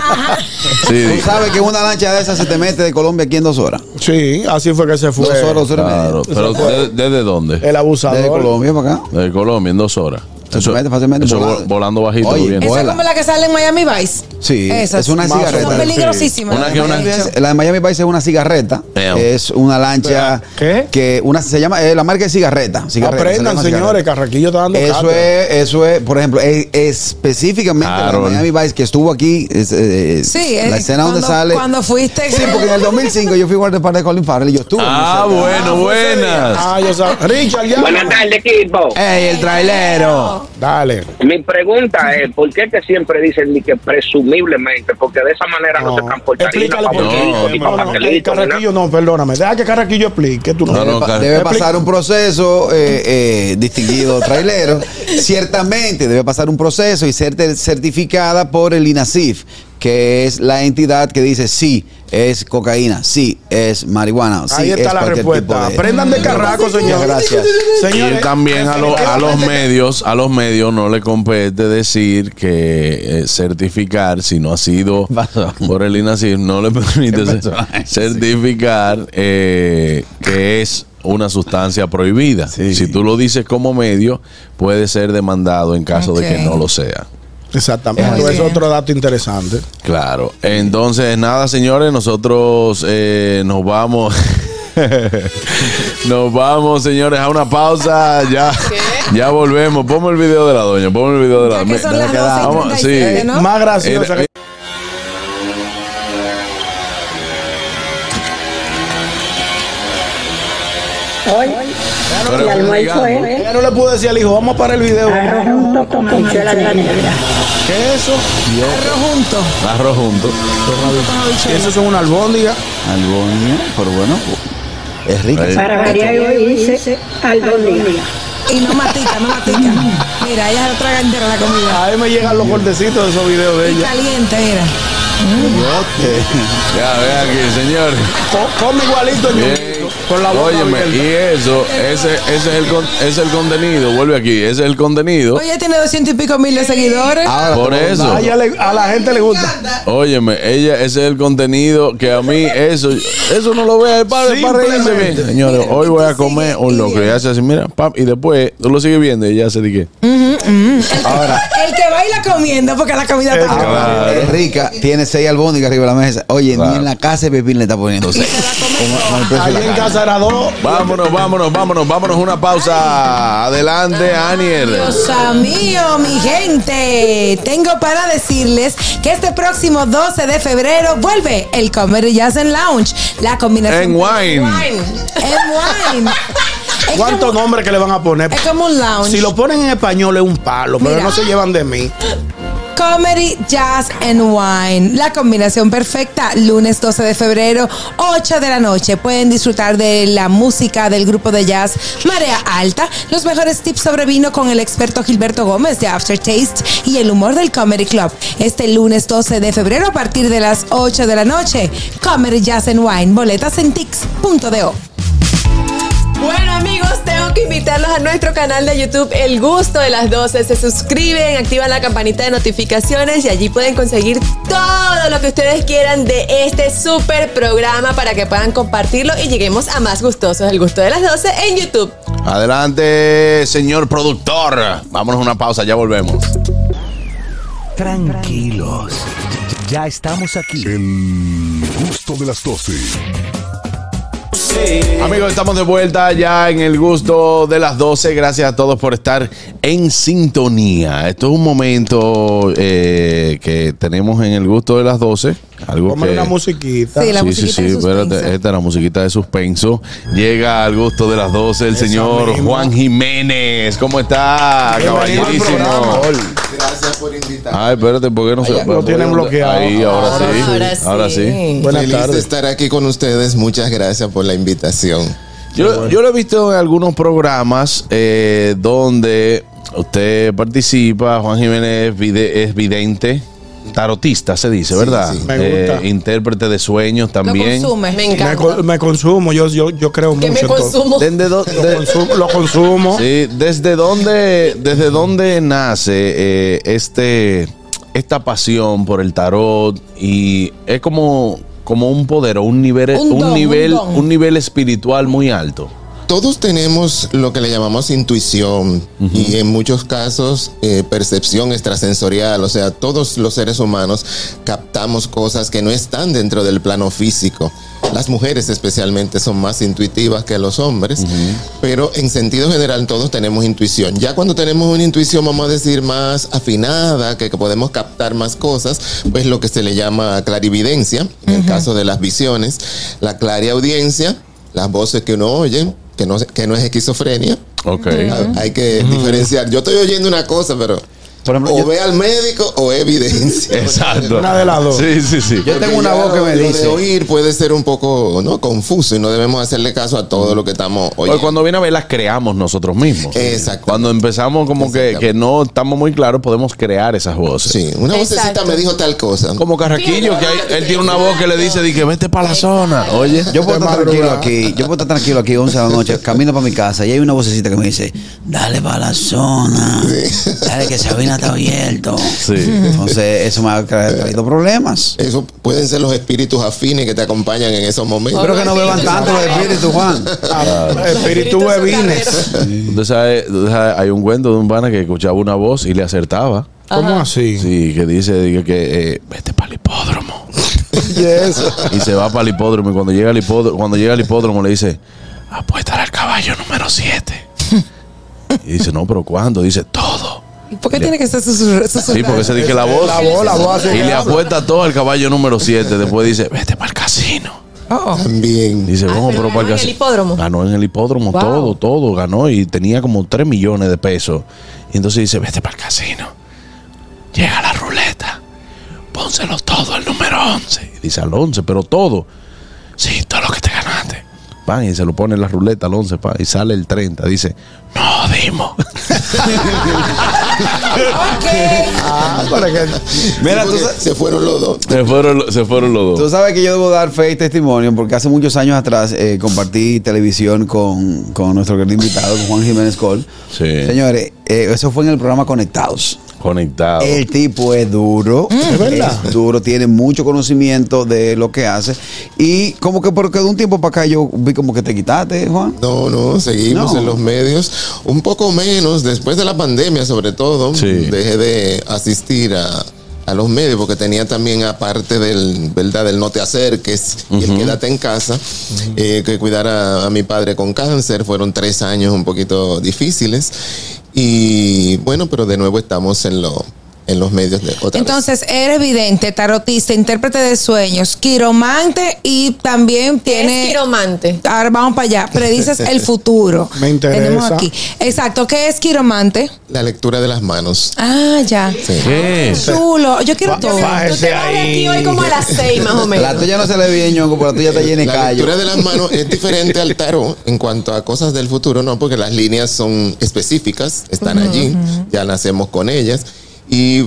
Sí, Tú sabes que una lancha de esas se te mete de Colombia aquí en dos horas. Sí, así fue que se fue. Dos horas, dos horas y claro. media. Pero ¿desde, desde dónde? El Desde abusador. Colombia para acá. De Colombia, en dos horas. Fácilmente, fácilmente. Eso volando. vo- volando bajito. Oye. Esa es como la que sale en Miami Vice. Sí, Esas. es una cigarreta. Son peligrosísimas. Una que una-. La de Miami Vice es una cigarreta. Damn. Es una lancha ¿Qué? que una se llama eh, la marca es cigarreta. cigarreta Aprendan, señores, cigarreta. Carraquillo está dando Eso cátedra. es, eso es, por ejemplo, es- específicamente la de. Miami Vice que estuvo aquí, es, eh, Sí, la eh, escena donde sale. Cuando fuiste. Sí, porque en el 2005 yo fui guardaespaldas de Colin Farrell y yo estuve. en Ah, bueno, buenas. Ah, yo sabía. Richard, ya. Buenas tardes, equipo. ¡Ey, el trailero! Dale. Mi pregunta es, ¿por qué que siempre dicen ni que presumiblemente? Porque de esa manera no, se transportaría Explícale por qué. No, no, nada. Carraquillo no, perdóname. Deja que Carraquillo explique. Tú no. No, no, Debe, pasar un proceso, eh, eh, distinguido trailero. Ciertamente debe pasar un proceso y ser certificada por el INASIF, que es la entidad que dice sí, es cocaína, sí, es marihuana. Sí, Ahí está es la respuesta. de- Aprendan de Carraco, señor. Gracias. Señores, y también a, lo- a los medios, a los medios no le compete decir que eh, certificar, si no ha sido Pasó. por el INACIF, no le permite certificar eh, que es una sustancia prohibida. Sí. Si tú lo dices como medio, puede ser demandado en caso de que no lo sea. Exactamente. Es bien. otro dato interesante. Claro. Entonces, nada, señores, nosotros eh, nos vamos. nos vamos, señores, a una pausa. Ya, ya volvemos. Ponme el video de la doña. Ponme el video de la doña. son las Vamos, 12 y sí. 37, ¿no? Más graciosa Eh, que. Pero El almuerzo es Ella no le pudo decir al hijo, vamos para el video. arroz junto con habichuela de la negra. ¿Qué es eso? Arroz junto. Arroz junto. Y eso son una albóndiga. Albóndiga, pero bueno, es rica. Ahí. Para variar hoy dice albóndiga. Y no matica, no matica. Mira, ella se traga entera la comida. A mí me llegan los cortecitos de esos videos de Y ella. caliente, mira. Ya, ve aquí, señor. Co- Come igualito, Bien. Con la boca Óyeme, abierta. y eso, ese, ese es el con- ese es el contenido. Vuelve aquí, ese es el contenido. Oye, tiene doscientos y pico mil de seguidores. Ahora, Por eso. A, ella le- a la gente le gusta. Óyeme, ella, ese es el contenido que a mí, eso, eso no lo vea para, para reírse. Señores, hoy voy a comer un locro. Y hace así, mira, pam, y después tú lo sigues viendo y ya se dice. Ahora, El que baila comiendo porque la comida está es rica, tiene seis albóndigas arriba de la mesa. Oye, Claro. ni en la casa de Pepín le está poniendo seis. El Ahí en casa era dos. Vámonos, vámonos, vámonos, vámonos. Una pausa. Adelante, Aniel. Dios mío, mi gente. Tengo para decirles que este próximo 12 de febrero vuelve el Comedy Jazz and Lounge. La combinación. En wine. En wine. ¿Cuántos nombres que le van a poner? Es como un lounge. Si lo ponen en español es un palo, pero Mira. no se llevan de mí. Comedy, Jazz and Wine. La combinación perfecta. Lunes 12 de febrero, 8 de la noche. Pueden disfrutar de la música del grupo de jazz Marea Alta, los mejores tips sobre vino con el experto Gilberto Gómez de Aftertaste y el humor del Comedy Club. Este lunes 12 de febrero a partir de las 8 de la noche. Comedy, Jazz and Wine. Boletas en tix.do. Bueno amigos, tengo que invitarlos a nuestro canal de YouTube El Gusto de las 12. Se suscriben, activan la campanita de notificaciones y allí pueden conseguir todo lo que ustedes quieran de este super programa para que puedan compartirlo y lleguemos a más gustosos. El Gusto de las 12 en YouTube. Adelante, señor productor. Vámonos a una pausa, ya volvemos. Tranquilos. Ya estamos aquí. El gusto de las 12. Amigos, estamos de vuelta ya en el gusto de las 12. Gracias a todos por estar en sintonía. Esto es un momento eh, que tenemos en el gusto de las 12. Algo Ponme que... una musiquita. Sí, la sí, musiquita sí, de sí, espérate, esta es la musiquita de suspenso. Llega al gusto de las 12 el Esa señor misma. Juan Jiménez. ¿Cómo está, caballerísimo? Gracias por invitarme. Ay, espérate, ¿por qué no se Lo tienen bloqueado. Ahí, ahora, Ahora sí. sí. Ahora sí. Ahora sí. Buenas Feliz de tardes. estar aquí con ustedes. Muchas gracias por la invitación. Yo, yo lo he visto en algunos programas eh, donde usted participa, Juan Jiménez es vidente, tarotista se dice, Sí, ¿verdad? sí. Me gusta. Eh, intérprete de sueños Lo también. consume. Me Me, encanta. co- me consumo, yo, yo, yo creo que mucho. me en todo. consumo. ¿Desde, Lo, consumo, lo consumo. sí, ¿desde dónde, desde dónde nace eh, este, esta pasión por el tarot? Y es como, como un poder o un nivel, Un nivel, un nivel espiritual muy alto. Todos tenemos lo que le llamamos intuición y en muchos casos eh, percepción extrasensorial, o sea, todos los seres humanos captamos cosas que no están dentro del plano físico. Las mujeres especialmente son más intuitivas que los hombres, pero en sentido general todos tenemos intuición. Ya cuando tenemos una intuición, vamos a decir, más afinada, que, que podemos captar más cosas, pues lo que se le llama clarividencia, en el caso de las visiones, la clariaudiencia, las voces que uno oye, que no, que no es esquizofrenia. Ok. Hay- Hay que diferenciar. Yo estoy oyendo una cosa, pero o ve al médico o evidencia. Exacto. Una de las dos. Sí, sí, sí. Porque ya lo- lo de oír puede ser un poco ¿no? confuso y no debemos hacerle caso a todo lo que estamos Oye, oyendo. cuando viene a ver, las creamos nosotros mismos. Exacto. Cuando empezamos como que, que no estamos muy claros, podemos crear esas voces. Sí, una vocecita Exacto. me dijo tal cosa. Como Carraquillo, que hay- él tiene una voz que le dice, di que vete para la zona. Oye, Yo puedo estar tranquilo aquí, yo puedo estar tranquilo aquí 11 de la noche, camino para mi casa y hay una vocecita que me dice, dale para la zona, dale que Sabina está abierto. Sí. Entonces eso me ha tra- traído problemas. Eso pueden ser los espíritus afines que te acompañan en esos momentos. Espero que no beban tanto los espíritus, Juan. Espíritu bebines. Usted sabe, usted sabe, hay un cuento de un pana que escuchaba una voz y le acertaba. ¿Cómo así? Sí, que dice que eh, vete para el hipódromo. Y se va para el hipódromo. Y cuando llega al hipódromo, cuando llega al hipódromo le dice, apuesta al caballo número 7. Y dice, no, pero ¿cuándo? Dice, todo. ¿Y por qué tiene que ser susurrado? Sí, porque se dice que la voz. La voz, la voz Y le apuesta todo al caballo número 7. Después dice, vete para el casino. Oh, También. Dice, vamos, pero para el en el casino. hipódromo. Ganó en el hipódromo Wow. todo, todo. Ganó y tenía como 3 millones de pesos. Y entonces dice, vete para el casino. Llega la ruleta. Pónselo todo al número 11. Y dice, al 11, pero todo. Sí, todo lo que te Van y se lo pone en la ruleta al 11, pa, y sale el 30. Dice, no, dimos. Ah, para que. Mira, tú, se fueron los dos. se, fueron, se fueron los tú dos. sabes que yo debo dar fe y testimonio porque hace muchos años atrás eh, compartí televisión con, con nuestro querido invitado, con Juan Jiménez Col. Sí. Señores, eh, eso fue en el programa Conectados. Conectado. El tipo es duro, ¿Es verdad? es duro, tiene mucho conocimiento de lo que hace. Y como que porque de un tiempo para acá yo vi como que te quitaste, Juan. No, no, seguimos No. en los medios. Un poco menos, después de la pandemia sobre todo, Sí. dejé de asistir a, a los medios porque tenía también aparte del, ¿verdad? del no te acerques y el quédate en casa, eh, que cuidar a, a mi padre con cáncer. Fueron tres años un poquito difíciles. Y bueno, pero de nuevo estamos en, lo, en los medios de otra vez. Entonces, eres vidente, tarotista, intérprete de sueños, quiromante y también ¿Qué tiene. es quiromante? Ahora vamos para allá. Predices el futuro. Me interesa. Tenemos aquí. Exacto. ¿Qué es quiromante? La lectura de las manos. Ah, ya. Sí. ¿Qué? Chulo. Yo quiero todo. Tú te vas de aquí hoy como a las seis más o menos. La tuya no se le ve bien, ñongo, pero la tuya está llena de La callo. lectura de las manos es diferente al tarot en cuanto a cosas del futuro, ¿no? Porque las líneas son específicas, están allí, ya nacemos con ellas y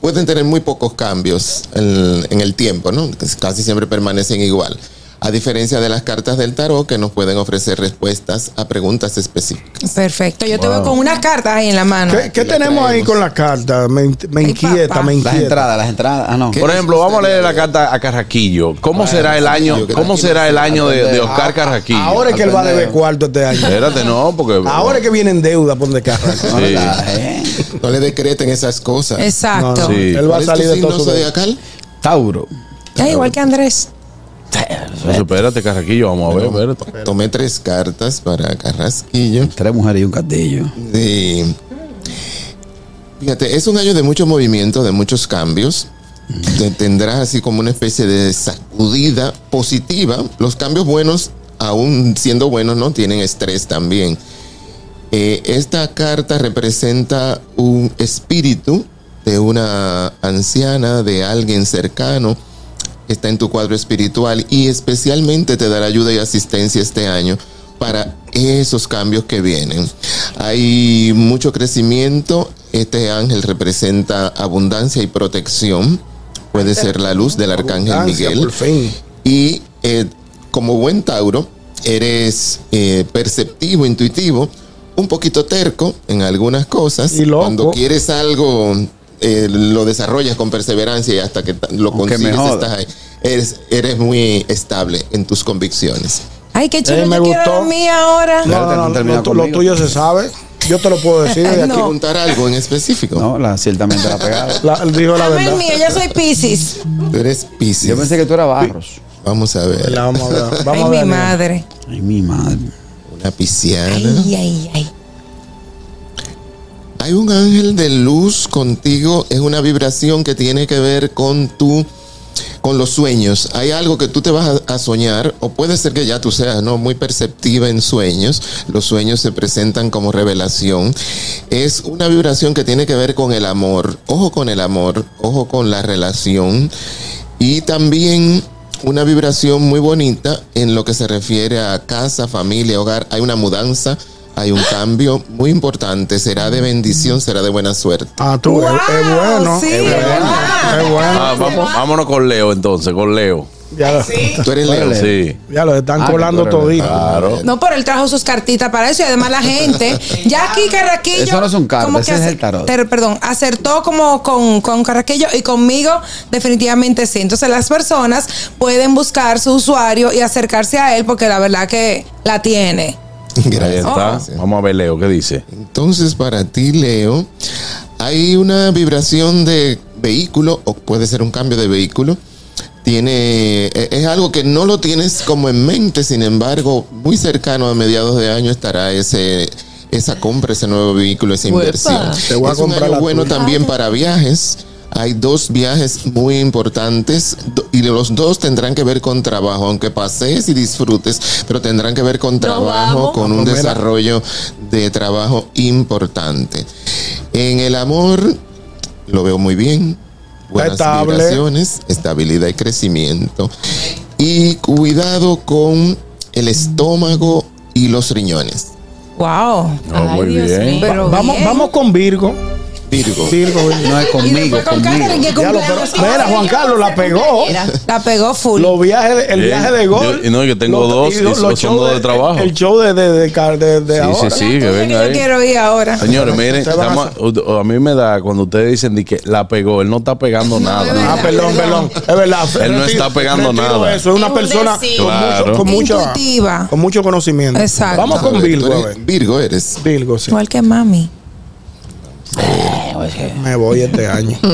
pueden tener muy pocos cambios en, en el tiempo, ¿no? Casi siempre permanecen igual. A diferencia de las cartas del tarot que nos pueden ofrecer respuestas a preguntas específicas. Perfecto. Yo te Wow. veo con unas cartas ahí en la mano. ¿Qué, tenemos ahí con la carta? Me, me inquieta, me Las inquieta. entradas, las entradas. Ah, no. Por ejemplo, vamos a leer la carta a Carraquillo. ¿Cómo será el año? ¿Cómo será el año de, de Oscar Carraquillo? Ahora es que él va a deber cuarto este año. Espérate, no, porque. Ahora es que viene en deuda por donde carra. No Sí. relajes. No le decreten esas cosas. Exacto. No, no, Sí. Él va a ¿Cuál es salir de signo todo su zodiacal? Tauro. Ya, igual que Andrés. Eso, espérate, Carraquillo, vamos a ver, espérate. Tomé tres cartas para Carrasquillo. Tres mujeres y un castillo. Sí. Fíjate, es un año de mucho movimiento, de muchos cambios. Te- Tendrás así como una especie de sacudida positiva. Los cambios buenos, aún siendo buenos, no tienen estrés también. Eh, esta carta representa un espíritu de una anciana, de alguien cercano, está en tu cuadro espiritual y especialmente te dará ayuda y asistencia este año para esos cambios que vienen. Hay mucho crecimiento, este ángel representa abundancia y protección, puede ser la luz del arcángel Miguel. Y eh, como buen Tauro, eres eh, perceptivo, intuitivo, un poquito terco en algunas cosas. Y loco. Cuando quieres algo, eh, lo desarrollas con perseverancia y hasta que lo Aunque consigues, estás ahí. Eres, eres muy estable en tus convicciones. Ay, qué chulo. Eh, me yo quiero gustó. la mía ahora. No, no, no, lo, tu- lo tuyo se sabe. Yo te lo puedo decir desde aquí. preguntar algo en específico. No, la, ciertamente la pegada. La- dijo la Dame el verdad. mío, yo soy Pisces. Tú eres Pisces. Yo pensé que tú eras Barros. Vamos a ver. La vamos a ver. Ay, Vamos a mi ver. madre. Ay, mi madre. Una pisciana. Ay, ay, ay. Hay un ángel de luz contigo, es una vibración que tiene que ver con con los sueños. Hay algo que tú te vas a, a soñar o puede ser que ya tú seas no muy perceptiva en sueños. Los sueños se presentan como revelación. Es una vibración que tiene que ver con el amor. Ojo con el amor, ojo con la relación y también una vibración muy bonita en lo que se refiere a casa, familia, hogar. Hay una mudanza, hay un cambio muy importante. Será de bendición, será de buena suerte. Ah, tú, es, es bueno. sí, es bueno. Es bueno. Ah, vamos- vámonos con Leo entonces, con Leo. Ya, lo, Tú eres Leo. Sí. ya lo están Ah, colando todito. Claro. No, pero él trajo sus cartitas para eso y además la gente. Jackie Carraquillo. Eso no son cartas, como ese que es el tarot. ter- perdón, acertó como con, con Carraquillo y conmigo, definitivamente sí. Entonces las personas pueden buscar su usuario y acercarse a él porque la verdad que la tiene. Ahí Gracias. Vamos a ver, Leo, ¿qué dice? Entonces, para ti, Leo, hay una vibración de vehículo o puede ser un cambio de vehículo. Tiene, e- es algo que no lo tienes como en mente, sin embargo, muy cercano a mediados de año estará ese esa compra, ese nuevo vehículo, esa inversión. Te voy a es un año bueno tuya. también para viajes. Hay dos viajes muy importantes y los dos tendrán que ver con trabajo, aunque pasees y disfrutes, pero tendrán que ver con trabajo, con un desarrollo de trabajo importante. En el amor lo veo muy bien. Buenas estable. vibraciones, estabilidad y crecimiento. Y cuidado con el estómago y los riñones. Wow. No, muy Dios bien. Pero Vamos, bien. vamos con Virgo. Virgo. Virgo. No es conmigo, con conmigo. Catherine, que Ya lo, pero, mira, Juan Carlos la pegó. La pegó full. Los viajes, el viaje de gol. Yo- no, yo tengo dos, y los son shows dos de trabajo. El show de, de, de, de- de Sí, ahora. sí, sí, que venga yo ahí. quiero ir ahora. Señores, miren, a estamos- a mí me da cuando ustedes dicen de que la pegó, él no está pegando nada. Ah, perdón, perdón. Es verdad. Él no está pegando nada. Eso es una persona con, mucho, con, mucho, Intuitiva. con mucho conocimiento. Exacto. Vamos con Virgo. Virgo eres. Virgo, sí. Igual que mami. Me voy este año.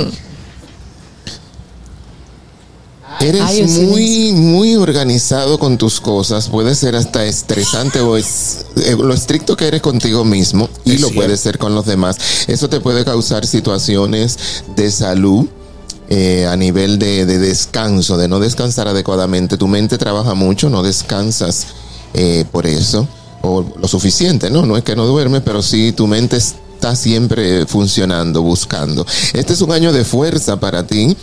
Eres Ay, sí. muy, muy organizado con tus cosas. Puede ser hasta estresante o es eh, lo estricto que eres contigo mismo y Es lo cierto. puede ser con los demás. Eso te puede causar situaciones de salud. eh, a nivel de, de descanso, de no descansar adecuadamente. Tu mente trabaja mucho, no descansas eh, por eso, o lo suficiente, ¿no? No es que no duermes, pero sí tu mente está siempre funcionando, buscando. Este es un año de fuerza para ti.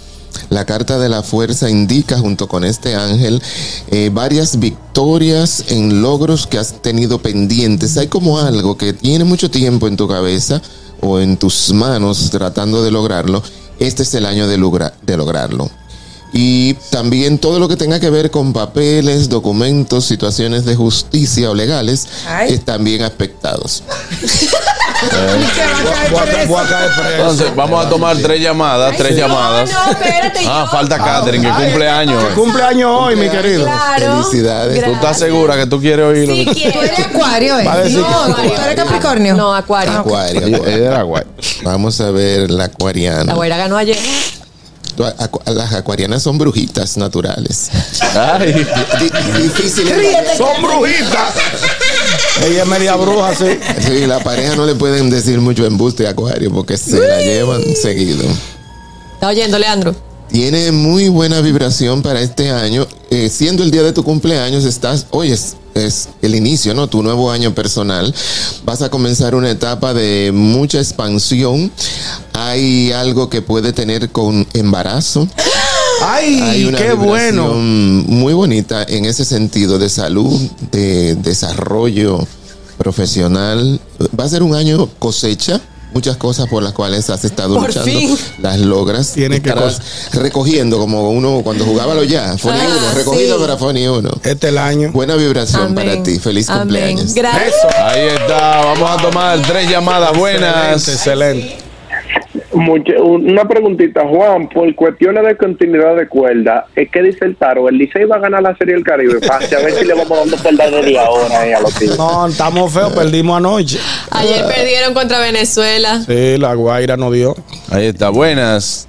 La carta de la fuerza indica junto con este ángel eh, varias victorias en logros que has tenido pendientes. Hay como algo que tiene mucho tiempo en tu cabeza o en tus manos tratando de lograrlo. Este es el año de, de lograrlo. Y también todo lo que tenga que ver con papeles, documentos, situaciones de justicia o legales Ay. están bien aspectados. Voy a- voy a caer preso. Entonces, vamos a tomar tres llamadas, tres llamadas. No, espérate. Ah, yo- falta Catherine, que cumple años. Que cumpleaños hoy, mi querido. Claro. Felicidades. ¿Tú estás segura que tú quieres oír lo Sí, que quiero. Tú eres acuario, ¿eh? No, tú eres capricornio. No, Acuario. Acuario, acuario. Vamos a ver la La acuariana. güera ganó ayer. Las acuarianas son brujitas naturales. Ay, Difícil. Son brujitas. Ella es media bruja, sí. Sí, la pareja no le pueden decir mucho embuste a acuario porque se la llevan seguido. ¿Está oyendo, Leandro? Tiene muy buena vibración para este año. Eh, siendo el día de tu cumpleaños, estás, hoy es, es el inicio, ¿no? Tu nuevo año personal. Vas a comenzar una etapa de mucha expansión. Hay algo que puede tener con embarazo. Hay Ay, una qué bueno. muy bonita en ese sentido de salud, de desarrollo profesional. Va a ser un año cosecha. Muchas cosas por las cuales has estado Por luchando, fin. las logras. Tiene que recogiendo como uno cuando jugaba lo ya. Ah, uno, recogido sí. pero fue ni uno. Este es el año. Buena vibración Amén. para ti. Feliz Amén. cumpleaños. Gracias. Eso. ahí está. Vamos a tomar tres llamadas buenas. Excelente, excelente. Mucha- una preguntita, Juan, por cuestiones de continuidad de cuerda, es que dice el Taro, el Licey va a ganar la Serie del Caribe, pase a ver si le vamos dando cuerda desde ahora eh, a los tíos. No, estamos feos, perdimos anoche. Ayer perdieron contra Venezuela. Sí, la Guaira no dio. Ahí está, buenas.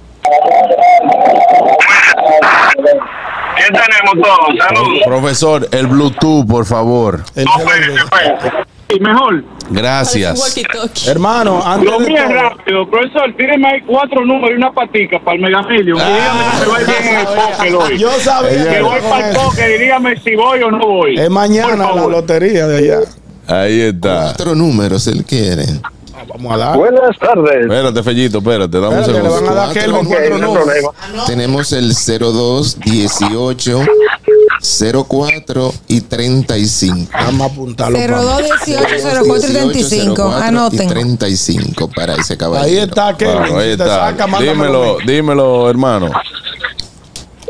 ¿Qué tenemos todos? Saludos. Profesor, el Bluetooth, por favor. Y mejor. Gracias. Hermano, antes Lo mío es rápido, profesor, tíreme ahí cuatro números y una patica para el Mega Million. Y dígame si ir bien en el póker hoy. Yo sabía Que voy para el póker y dígame si voy o no voy. Es mañana la lotería de allá. Ahí está. Cuatro números, él quiere. Vamos a dar. Buenas tardes. Espérate, Fellito, espérate, dame un Espérate, le segundo. van a dar Kelvin Ok, cuatro no problema. Tenemos el 02, 18, 04 y 35. Vamos a apuntarlo. 02 18 04 y 35. y Anoten. 35 para ese caballero. Ahí está Kelvin. Bueno, ahí está. saca, dímelo, dímelo, hermano.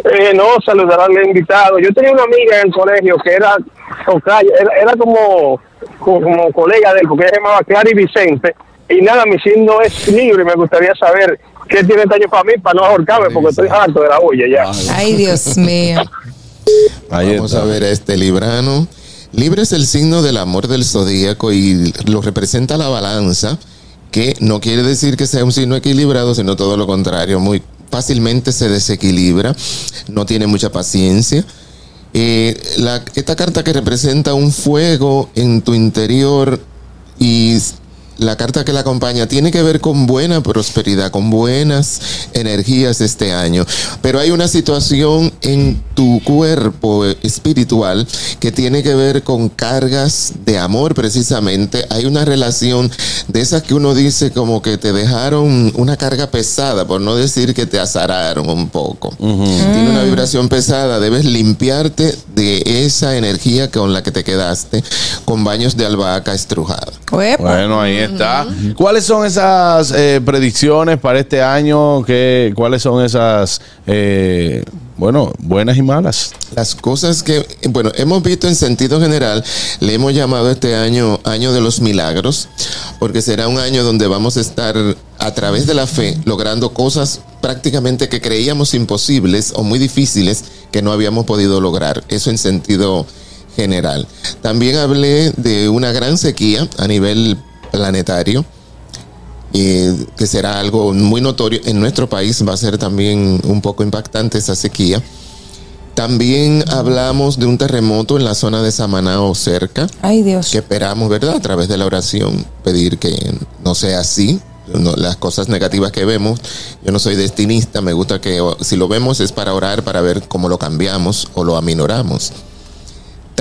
Eh, no, saludar al invitado. Yo tenía una amiga en el colegio que era tocaya, era, era como, como, como colega de él, porque ella se llamaba Clara y Vicente. Y nada, mi signo es libre y me gustaría saber qué tiene este año para mí, para no ahorcarme, porque estoy harto de la olla ya. Ay, Dios mío. Ahí Vamos está. a ver a este librano. Libre es el signo del amor del zodíaco y lo representa la balanza, que no quiere decir que sea un signo equilibrado, sino todo lo contrario. Muy fácilmente se desequilibra, no tiene mucha paciencia. Eh, la- esta carta que representa un fuego en tu interior y la carta que la acompaña tiene que ver con buena prosperidad, con buenas energías este año. Pero hay una situación en tu cuerpo espiritual que tiene que ver con cargas de amor precisamente. Hay una relación de esas que uno dice como que te dejaron una carga pesada, por no decir que te azararon un poco. Tiene una vibración pesada, debes limpiarte de esa energía con la que te quedaste con baños de albahaca estrujada. Bueno, ahí está. ¿Cuáles son esas eh, predicciones para este año? ¿Qué, ¿Cuáles son esas, eh, bueno, buenas y malas? Las cosas que, bueno, hemos visto en sentido general, le hemos llamado este año año de los milagros, porque será un año donde vamos a estar a través de la fe logrando cosas prácticamente que creíamos imposibles o muy difíciles que no habíamos podido lograr. Eso en sentido general. También hablé de una gran sequía a nivel planetario. eh, que será algo muy notorio en nuestro país, va a ser también un poco impactante esa sequía. También hablamos de un terremoto en la zona de Samaná o cerca, Ay, Dios. que esperamos, ¿verdad? A través de la oración pedir que no sea así. No, las cosas negativas que vemos, yo no soy destinista, me gusta que si lo vemos es para orar, para ver cómo lo cambiamos o lo aminoramos.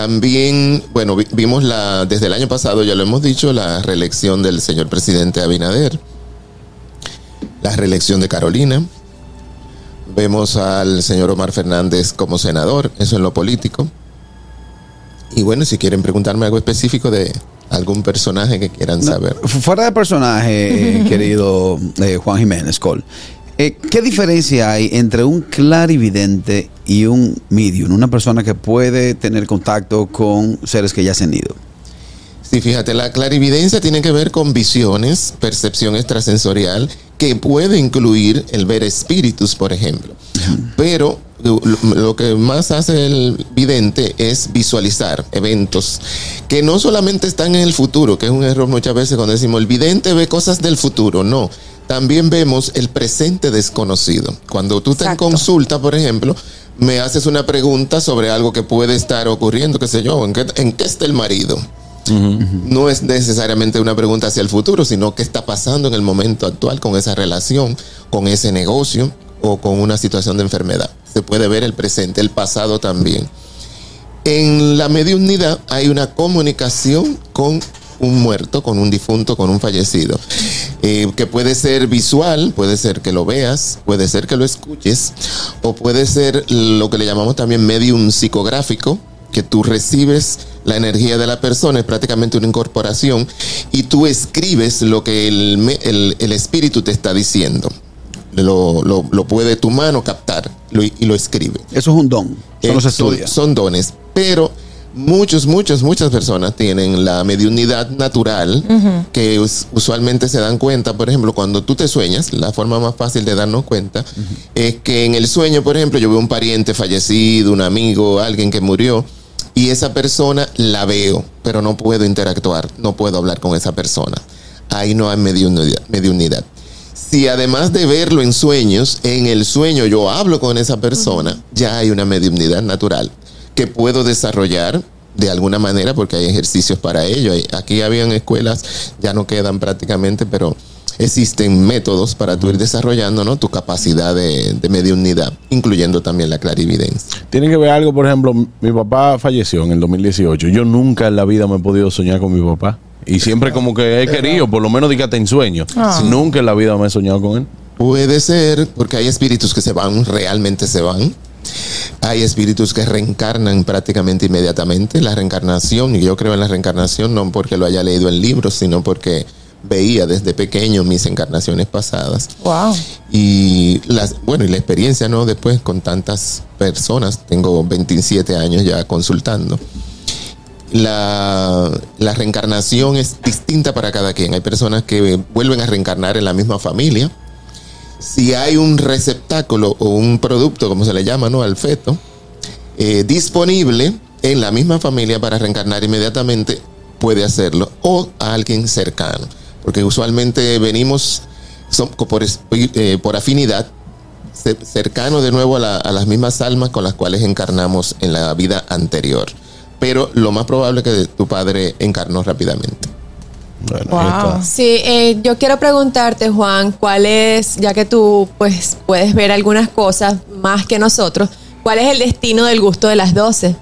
También, bueno, vi- vimos la, desde el año pasado, ya lo hemos dicho, la reelección del señor presidente Abinader, la reelección de Carolina, vemos al señor Omar Fernández como senador, eso en lo político. Y bueno, si quieren preguntarme algo específico de algún personaje que quieran saber. Fu- Fuera de personaje, eh, querido eh, Juan Jiménez Col, eh, ¿qué diferencia hay entre un clarividente y un medium? Una persona que puede tener contacto con seres que ya se han ido. Sí, fíjate, la clarividencia tiene que ver con visiones, percepción extrasensorial, que puede incluir el ver espíritus, por ejemplo. Pero lo, que más hace el vidente es visualizar eventos que no solamente están en el futuro, que es un error muchas veces cuando decimos el vidente ve cosas del futuro, no. También vemos el presente desconocido. Cuando tú te en consulta, por ejemplo, me haces una pregunta sobre algo que puede estar ocurriendo, qué sé yo, ¿en qué, en qué está el marido? No es necesariamente una pregunta hacia el futuro, sino qué está pasando en el momento actual con esa relación, con ese negocio o con una situación de enfermedad. Se puede ver el presente, el pasado también. En la mediunidad hay una comunicación con un muerto, con un difunto, con un fallecido, eh, que puede ser visual, puede ser que lo veas, puede ser que lo escuches, o puede ser lo que le llamamos también medium psicográfico, que tú recibes la energía de la persona, es prácticamente una incorporación, y tú escribes lo que el, espíritu te está diciendo. Lo, lo- lo puede tu mano captar lo- y lo escribe. Eso es un don. Eso no se Eh, son- estudia. Son, dones, pero muchos, muchos, muchas personas tienen la mediunidad natural que us- usualmente se dan cuenta, por ejemplo, cuando tú te sueñas, la forma más fácil de darnos cuenta es que en el sueño, por ejemplo, yo veo un pariente fallecido, un amigo, alguien que murió, y esa persona la veo, pero no puedo interactuar, no puedo hablar con esa persona. Ahí no hay mediunidad. mediunidad. Si además de verlo en sueños, en el sueño yo hablo con esa persona, ya hay una mediunidad natural que puedo desarrollar de alguna manera porque hay ejercicios para ello. Aquí habían escuelas, ya no quedan prácticamente, pero existen métodos para tú ir desarrollando ¿no? tu capacidad de, de mediunidad, incluyendo también la clarividencia. Tiene que ver algo, por ejemplo, mi papá falleció en el 2018. Yo nunca en la vida me he podido soñar con mi papá. Y siempre como que he querido, por lo menos dígate en sueño. Ah. Nunca en la vida me he soñado con él. Puede ser, porque hay espíritus que se van, realmente se van. Hay espíritus que reencarnan prácticamente inmediatamente. La reencarnación, y yo creo en la reencarnación no porque lo haya leído en libros, sino porque veía desde pequeño mis encarnaciones pasadas. Wow. Y las, bueno, y la experiencia, ¿no? Después con tantas personas, tengo 27 años ya consultando. La, la reencarnación es distinta para cada quien. Hay personas que vuelven a reencarnar en la misma familia. Si hay un receptáculo o un producto, como se le llama, ¿no? Al feto, eh, disponible en la misma familia para reencarnar inmediatamente, puede hacerlo. O a alguien cercano. Porque usualmente venimos son- por, eh, por afinidad ce- cercano de nuevo a las mismas almas con las cuales encarnamos en la vida anterior. Pero lo más probable es que tu padre encarnó rápidamente. Wow. Sí, eh, yo quiero preguntarte, Juan, cuál es, ya que tú pues puedes ver algunas cosas más que nosotros, ¿cuál es el destino del gusto de las 12?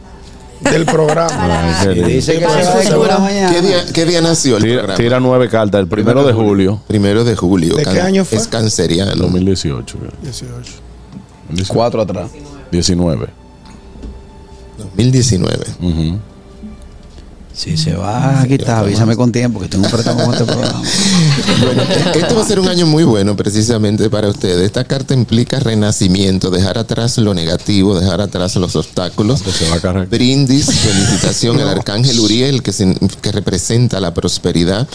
Del programa. dice que mañana. ¿Qué día, qué día nació el Tira, programa? tira nueve cartas, el primero de julio. Primero de julio. ¿De qué año fue? Es canceriano. 2018. creo. 18. Cuatro atrás. 19. 2019. Ujú. Si se va a quitar, avísame con tiempo que tengo un préstamo con este programa. Bueno, este va a ser un año muy bueno precisamente para ustedes. Esta carta implica renacimiento, dejar atrás lo negativo, dejar atrás los obstáculos. Brindis, felicitación al arcángel Uriel que, que representa la prosperidad.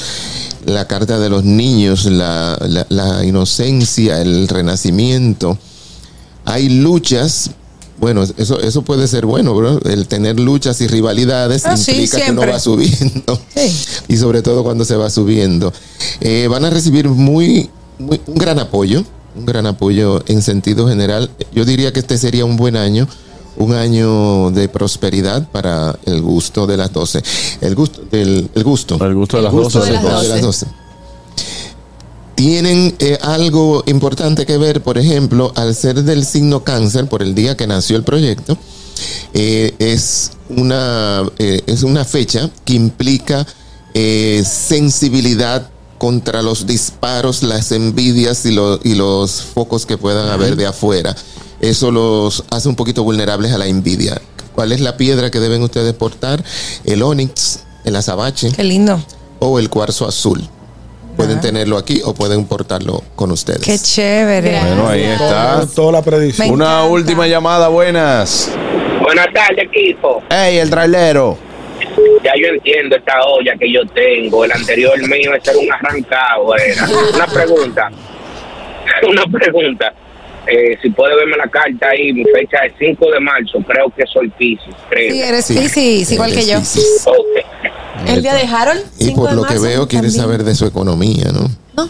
La carta de los niños, la, la- la inocencia, el renacimiento. Hay luchas. Bueno, eso, eso puede ser bueno, bro. El tener luchas y rivalidades Ah, sí, implica que uno va subiendo y sobre todo cuando se va subiendo. Eh, van a recibir muy, muy- un gran apoyo, un gran apoyo en sentido general. Yo diría que este sería un buen año, un año de prosperidad para el gusto de las 12. El gusto del el gusto. El gusto de las gusto 12. De las 12. Tienen eh, algo importante que ver, por ejemplo, al ser del signo cáncer, por el día que nació el proyecto, eh, es, una, eh, es una fecha que implica sensibilidad contra los disparos, las envidias y, lo- y los focos que puedan haber de afuera. Eso los hace un poquito vulnerables a la envidia. ¿Cuál es la piedra que deben ustedes portar? El onix, el azabache. Qué lindo. O el cuarzo azul. Pueden tenerlo aquí o pueden portarlo con ustedes. Qué chévere. Bueno, ahí está. Toda la predicción. Me Una encanta. última llamada, buenas. Buenas tardes, equipo. Ey, el trailero. Ya yo entiendo esta olla que yo tengo. El anterior mío ese era un arrancado. Era. Una pregunta. Una pregunta. Eh, si puede verme la carta ahí, mi fecha es 5 de marzo. Creo que soy Pisces. Creo. Sí, eres Sí. Igual que yo. Eres Piscis. Ok. ¿El día de Harold? Y 5 por lo que veo, quieres también. saber de su economía, ¿no? No.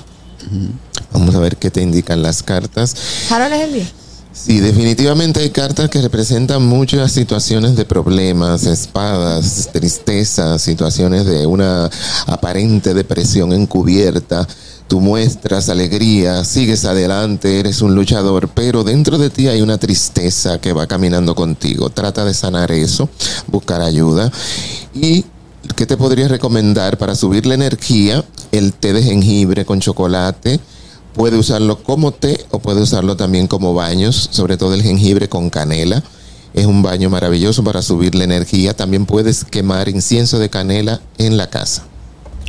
Vamos a ver qué te indican las cartas. Harold es el día. Sí, definitivamente hay cartas que representan muchas situaciones de problemas, espadas, tristeza, situaciones de una aparente depresión encubierta. Tú muestras alegría, sigues adelante, eres un luchador, pero dentro de ti hay una tristeza que va caminando contigo. Trata de sanar eso, buscar ayuda. ¿Y qué te podría recomendar para subir la energía? El té de jengibre con chocolate. Puede usarlo como té o puede usarlo también como baños, sobre todo el jengibre con canela. Es un baño maravilloso para subir la energía. También puedes quemar incienso de canela en la casa.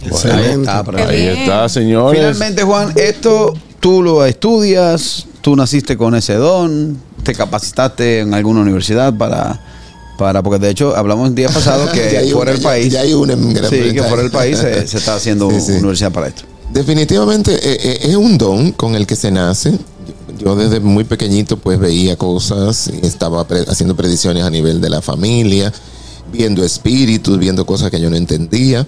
Ahí está, pero- Ahí está, señores. Finalmente, Juan, esto tú lo estudias, tú naciste con ese don, te capacitaste en alguna universidad para Para, porque de hecho hablamos el día pasado que fuera el país. ya hay una en Gran sí, que fuera el país se, se está haciendo Sí, universidad para esto. Definitivamente eh, eh, es un don con el que se nace. Yo desde muy pequeñito pues veía cosas, estaba pre- haciendo predicciones a nivel de la familia, viendo espíritus, viendo cosas que yo no entendía.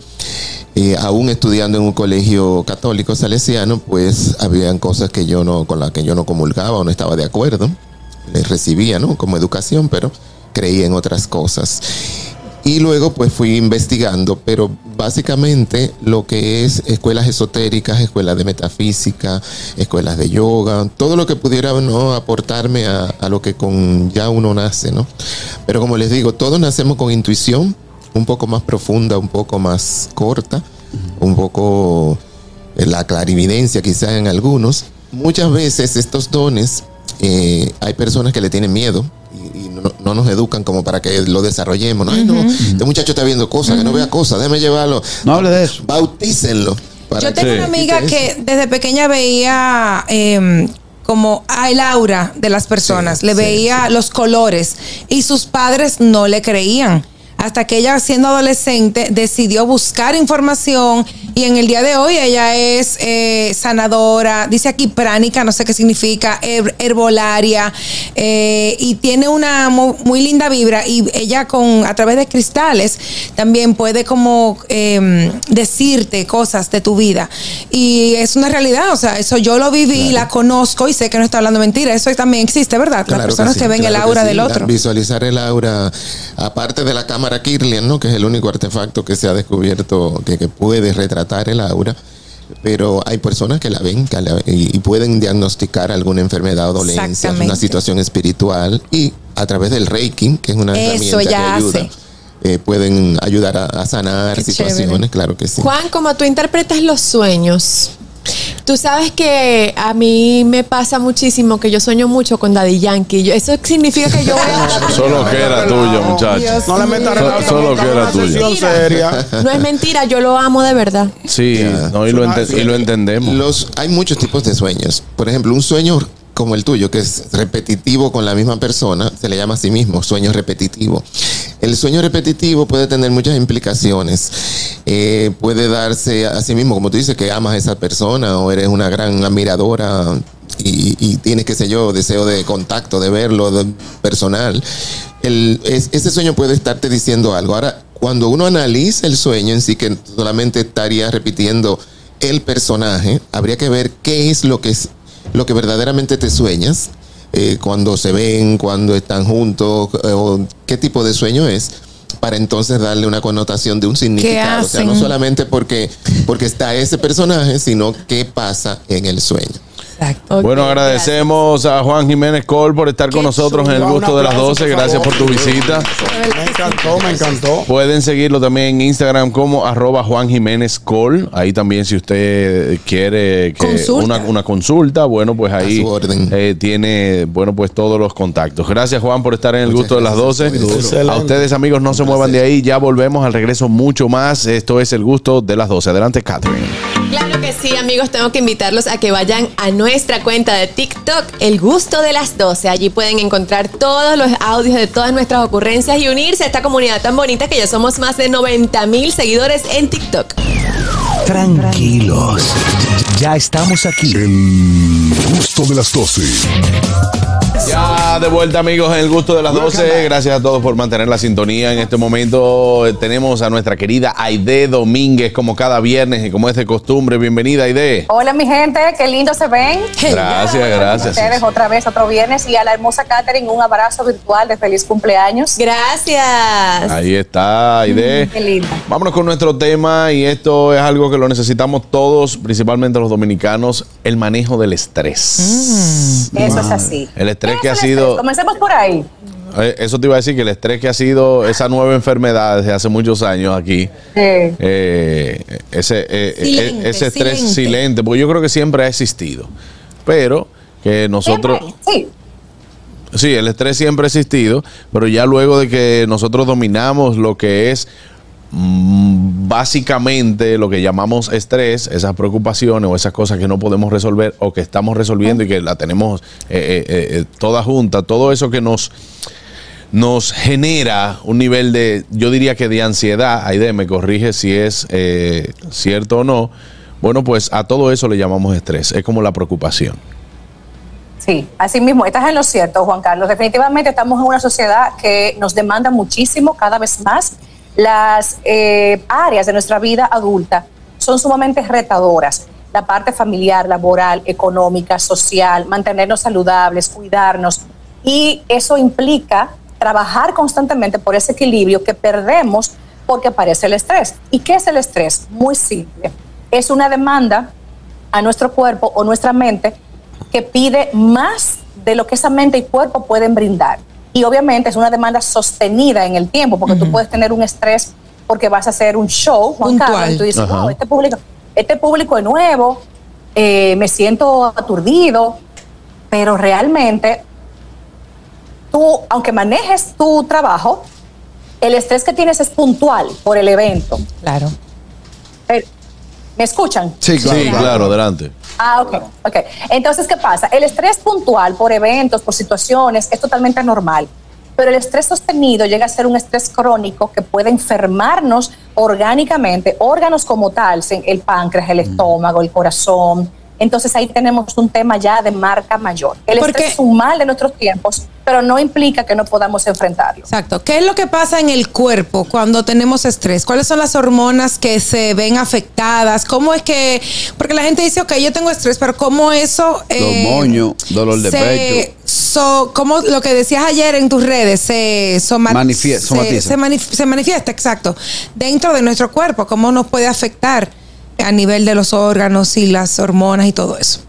Eh, aún estudiando en un colegio católico salesiano, pues habían cosas que yo no, con las que yo no comulgaba o no estaba de acuerdo. Les recibía, ¿no? Como educación, pero creía en otras cosas. Y luego pues fui investigando, pero básicamente lo que es escuelas esotéricas, escuelas de metafísica, escuelas de yoga, todo lo que pudiera ¿no? aportarme a, lo que con ya uno nace, ¿no? Pero como les digo, todos nacemos con intuición, un poco más profunda, un poco más corta, un poco eh, la clarividencia quizás en algunos. Muchas veces estos dones, eh, hay personas que le tienen miedo no, no nos educan como para que lo desarrollemos. ¿no? Ay, no, este muchacho está viendo cosas, que no vea cosas, déjame llevarlo. No hable de eso. Bautícenlo. para Yo tengo una amiga que desde pequeña veía eh, como ah, el aura de las personas, le veía los colores y sus padres no le creían. Hasta que ella, siendo adolescente, decidió buscar información y en el día de hoy ella es eh, sanadora, dice aquí pránica, no sé qué significa, her- herbolaria eh, y tiene una mu- muy, linda vibra y ella con a través de cristales también puede como eh, decirte cosas de tu vida y es una realidad, o sea, eso yo lo viví, la conozco y sé que no está hablando mentira, eso también existe, ¿verdad? Las personas sí, que, ven el claro aura sí. del otro. Visualizar el aura, aparte de la cámara Kirlian, ¿no? que es el único artefacto que se ha descubierto que, que puede retratar el aura. Pero hay personas que la ven que la- y, pueden diagnosticar alguna enfermedad o dolencia, una situación espiritual y a través del Reiki, que es una Eso herramienta que ya ayuda, hace. eh, pueden ayudar a, a sanar Qué situaciones, chévere. claro que sí. Juan, como tú interpretas los sueños, tú sabes que a mí me pasa muchísimo que yo sueño mucho con Daddy Yankee. Yo- eso significa que yo voy a... Solo que era tuyo, muchacho. No le metas So- Solo que era tuyo. seria. No es mentira, yo lo amo de verdad. Sí, no, y, lo ente- y lo entendemos. Los, hay muchos tipos de sueños. Por ejemplo, un sueño como el tuyo, que es repetitivo con la misma persona, se le llama a sí mismo sueño repetitivo. El sueño repetitivo puede tener muchas implicaciones. Eh, puede darse a sí mismo, como tú dices, que amas a esa persona o eres una gran admiradora y, tienes, qué sé yo, deseo de contacto, de verlo, de- personal. Ese sueño puede estarte diciendo algo. Ahora, cuando uno analiza el sueño en sí, que solamente estaría repitiendo el personaje, habría que ver qué es lo que es lo que verdaderamente te sueñas, eh, cuando se ven, cuando están juntos, eh, o qué tipo de sueño es, para entonces darle una connotación de un significado. O sea, no solamente porque, porque está ese personaje, sino qué pasa en el sueño. Bueno, agradecemos a Juan Jiménez Col por estar con nosotros en el gusto de las aplauso, 12. por Gracias por tu visita. Me encantó, me encantó. Pueden seguirlo también en Instagram como arroba Juan Jiménez Col. Ahí también si usted quiere que Consulta. una, una consulta, bueno, pues ahí eh, tiene, bueno, pues todos los contactos. Gracias Juan por estar en el Muchas gusto de las gracias. 12. Muy duro. A ustedes amigos no se muevan de ahí, ya volvemos al regreso mucho más. Esto es el gusto de las 12. Adelante, Catherine. Claro que sí, amigos, tengo que invitarlos a que vayan a nuestra cuenta de TikTok, El Gusto de las 12. Allí pueden encontrar todos los audios de todas nuestras ocurrencias y unirse a esta comunidad tan bonita que ya somos más de 90 mil seguidores en TikTok. Tranquilos. Ya estamos aquí. El gusto de las 12. Ya de vuelta amigos en el gusto de las 12. Gracias a todos por mantener la sintonía. En este momento eh, tenemos a nuestra querida Aide Domínguez como cada viernes y como es de costumbre. Bienvenida Aide. Hola mi gente, qué lindo se ven. Gracias, gracias. Ustedes otra vez, otro viernes y a la hermosa Katherine un abrazo virtual de feliz cumpleaños. Gracias. Ahí está Aide. Qué linda. Vámonos con nuestro tema y esto es algo que lo necesitamos todos, principalmente los dominicanos, el manejo del estrés. Eso es así. El estrés que ha Eso es el sido... estrés. Comencemos por ahí. Eh, Eso te iba a decir que el estrés que ha sido esa nueva enfermedad desde hace muchos años aquí, eh, ese, eh, Silente, ese estrés silente. silente. porque yo creo que siempre ha existido, pero que nosotros... Sí. Sí, el estrés siempre ha existido, pero ya luego de que nosotros dominamos lo que es básicamente lo que llamamos estrés, esas preocupaciones o esas cosas que no podemos resolver o que estamos resolviendo y que la tenemos eh, eh, eh, toda junta, todo eso que nos nos genera un nivel de, yo diría que de ansiedad, Aide, me corrige si es cierto o no, bueno, pues a todo eso le llamamos estrés, es como la preocupación. Sí, así mismo, estás en lo cierto, Juan Carlos. Definitivamente estamos en una sociedad que nos demanda muchísimo, cada vez más. Las eh, áreas de nuestra vida adulta son sumamente retadoras. La parte familiar, laboral, económica, social, mantenernos saludables, cuidarnos. Y eso implica trabajar constantemente por ese equilibrio que perdemos porque aparece el estrés. ¿Y qué es el estrés? Muy simple. Es una demanda a nuestro cuerpo o nuestra mente que pide más de lo que esa mente y cuerpo pueden brindar. Y obviamente es una demanda sostenida en el tiempo, porque tú puedes tener un estrés porque vas a hacer un show, Juan Puntual. Carlos, y tú dices, Ajá. "Wow, este público, este público es nuevo, eh, me siento aturdido, pero realmente tú, aunque manejes tu trabajo, el estrés que tienes es puntual por el evento. Claro. ¿Me escuchan? Sí, claro, adelante. Ah, ok, ok. Entonces, ¿qué pasa? El estrés puntual por eventos, por situaciones, es totalmente normal. Pero el estrés sostenido llega a ser un estrés crónico que puede enfermarnos orgánicamente, órganos como tal, el páncreas, el estómago, el corazón. Entonces ahí tenemos un tema ya de marca mayor. El estrés es un mal de nuestros tiempos, pero no implica que no podamos enfrentarlo. Exacto. ¿Qué es lo que pasa en el cuerpo cuando tenemos estrés? ¿Cuáles son las hormonas que se ven afectadas? ¿Cómo es que.? Porque la gente dice, ok, yo tengo estrés, pero ¿cómo eso. eh, Los moños, dolor de se- pecho. so- como lo que decías ayer en tus redes, se, soma- Manifie- se- somatiza. se manif- se manifiesta, exacto, dentro de nuestro cuerpo, cómo nos puede afectar a nivel de los órganos y las hormonas y todo eso.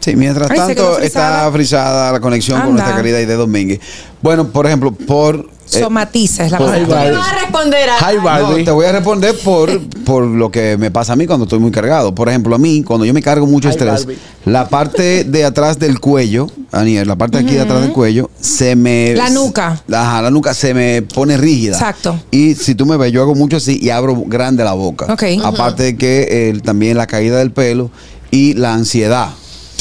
Sí, mientras Ay, tanto frisada. está frisada la conexión con nuestra querida Aide Domínguez. Bueno, por ejemplo, por... eh, Somatiza es la por- palabra. ¿Qué vas a responder a No, te voy a responder por, por lo que me pasa a mí cuando estoy muy cargado. Por ejemplo, a mí, cuando yo me cargo mucho estrés, Barbie. la parte de atrás del cuello, Aniel, la parte de aquí de atrás del cuello, se me. La nuca. Ajá, la nuca se me pone rígida. Exacto. Y si tú me ves, yo hago mucho así y abro grande la boca. Ok. Aparte de que eh, también la caída del pelo y la ansiedad.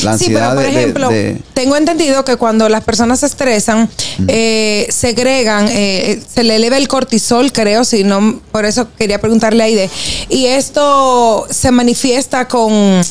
La Sí, pero por de- de- ejemplo, de- tengo entendido que cuando las personas se estresan, eh, segregan, eh, se le eleva el cortisol, creo, si no, por eso quería preguntarle a Aide. Y esto se manifiesta con,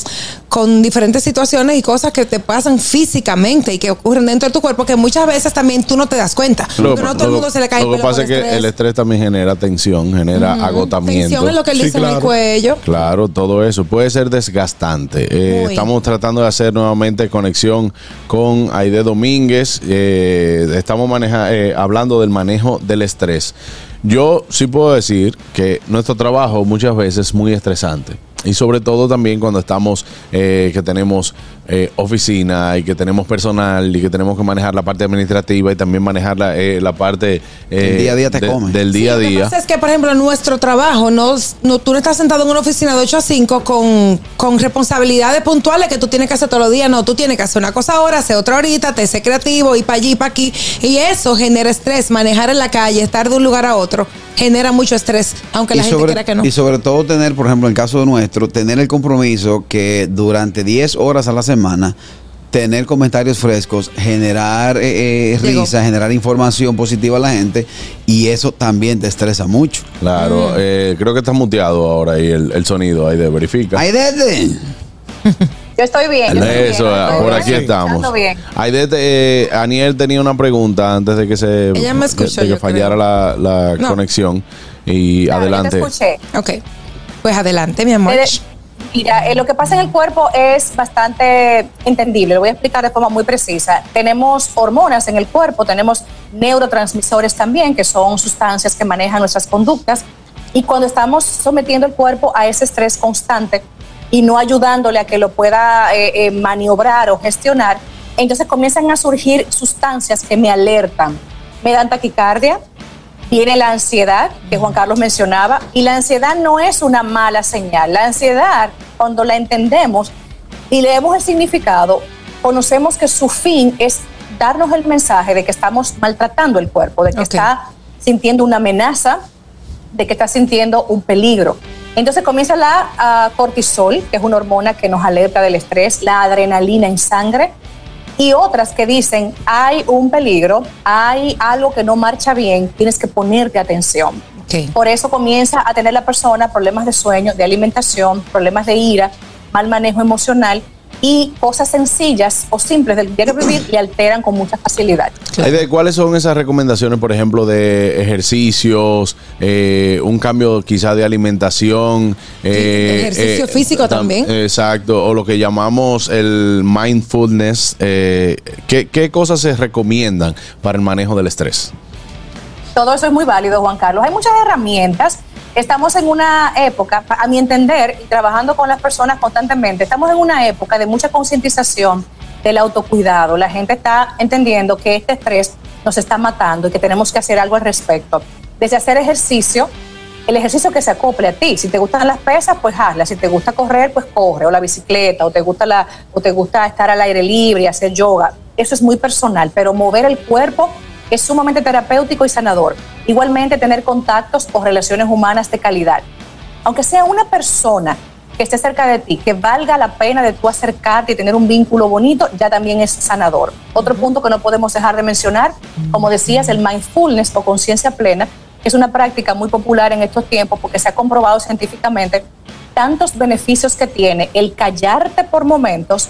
con diferentes situaciones y cosas que te pasan físicamente y que ocurren dentro de tu cuerpo, que muchas veces también tú no te das cuenta. Lo, no todo el mundo se le cae lo que pasa es que estrés. el estrés también genera tensión, genera agotamiento. Tensión es lo que él dice en el cuello. Claro, todo eso puede ser desgastante. Eh, estamos tratando de hacer nuevamente conexión con Aide Domínguez. Eh, estamos maneja- eh, hablando del manejo del estrés. Yo sí puedo decir que nuestro trabajo muchas veces es muy estresante. Y sobre todo también cuando estamos, eh, que tenemos eh, oficina y que tenemos personal y que tenemos que manejar la parte administrativa y también manejar la, eh, la parte eh, El día a día te de- come. del día a Lo que día. pasa es que, por ejemplo, nuestro trabajo, no, no, tú no estás sentado en una oficina de 8 a 5 con, con responsabilidades puntuales que tú tienes que hacer todos los días. No, tú tienes que hacer una cosa ahora, hacer otra ahorita, te ser creativo, ir para allí, para aquí. Y eso genera estrés. Manejar en la calle, estar de un lugar a otro, genera mucho estrés, aunque la y gente sobre, quiera que no. y sobre todo tener, por ejemplo, en el caso de nuestro, tener el compromiso que durante 10 horas a la semana tener comentarios frescos, generar eh, eh, risa, generar información positiva a la gente y eso también te estresa mucho. Claro, eh, creo que está muteado ahora ahí el, el sonido, ahí de verifica. Ahí desde. Yo estoy bien. yo estoy Eso, bien, estoy por bien, aquí estamos. bien. Aide, eh, Aniel tenía una pregunta antes de que se Ella me escuchó, de que fallara la, la No. conexión y Claro, adelante. Yo te escuché. Ok. Pues adelante, mi amor. Mira, eh, lo que pasa en el cuerpo es bastante entendible. Lo voy a explicar de forma muy precisa. Tenemos hormonas en el cuerpo, tenemos neurotransmisores también, que son sustancias que manejan nuestras conductas. Y cuando estamos sometiendo el cuerpo a ese estrés constante y no ayudándole a que lo pueda eh, eh, maniobrar o gestionar, entonces comienzan a surgir sustancias que me alertan. Me dan taquicardia, viene la ansiedad que Juan Carlos mencionaba y la ansiedad no es una mala señal. La ansiedad, cuando la entendemos y leemos el significado, conocemos que su fin es darnos el mensaje de que estamos maltratando el cuerpo, de que está sintiendo una amenaza, de que está sintiendo un peligro. Entonces comienza la ah, cortisol, que es una hormona que nos alerta del estrés, la adrenalina en sangre, y otras que dicen, hay un peligro, hay algo que no marcha bien, tienes que ponerte atención. Por eso comienza a tener la persona problemas de sueño, de alimentación, problemas de ira, mal manejo emocional y cosas sencillas o simples del diario vivir le alteran con mucha facilidad. ¿Cuáles son esas recomendaciones, por ejemplo, de ejercicios, eh, un cambio quizá de alimentación? eh, ejercicio físico tam- también. Exacto, o lo que llamamos el mindfulness. eh, ¿qué, qué cosas se recomiendan para el manejo del estrés? Todo eso es muy válido, Juan Carlos. Hay muchas herramientas. Estamos en una época, a mi entender, y trabajando con las personas constantemente, estamos en una época de mucha concientización del autocuidado. La gente está entendiendo que este estrés nos está matando y que tenemos que hacer algo al respecto. Desde hacer ejercicio, el ejercicio que se acople a ti. Si te gustan las pesas, pues hazlas. Si te gusta correr, pues corre, o la bicicleta, o te gusta la, o te gusta estar al aire libre y hacer yoga. Eso es muy personal, pero mover el cuerpo es sumamente terapéutico y sanador. Igualmente tener contactos o relaciones humanas de calidad. Aunque sea una persona que esté cerca de ti, que valga la pena de tú acercarte y tener un vínculo bonito, ya también es sanador. Otro punto que no podemos dejar de mencionar, como decías, el mindfulness o conciencia plena, que es una práctica muy popular en estos tiempos porque se ha comprobado científicamente tantos beneficios que tiene el callarte por momentos,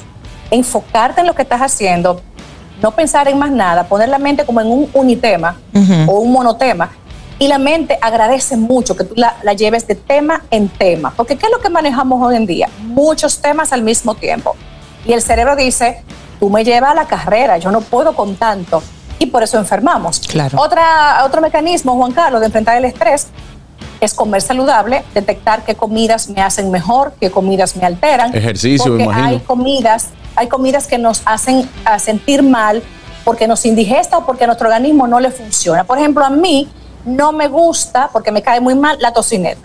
enfocarte en lo que estás haciendo, no pensar en más nada, poner la mente como en un unitema o un monotema. Y la mente agradece mucho que tú la, la lleves de tema en tema. Porque ¿qué es lo que manejamos hoy en día? Muchos temas al mismo tiempo. Y el cerebro dice, tú me llevas a la carrera, yo no puedo con tanto. Y por eso enfermamos. Claro. Otra, otro mecanismo, Juan Carlos, de enfrentar el estrés es comer saludable, detectar qué comidas me hacen mejor, qué comidas me alteran. Ejercicio, porque imagino. hay comidas, hay comidas que nos hacen a sentir mal porque nos indigesta o porque a nuestro organismo no le funciona. Por ejemplo, a mí no me gusta, porque me cae muy mal, la tocineta.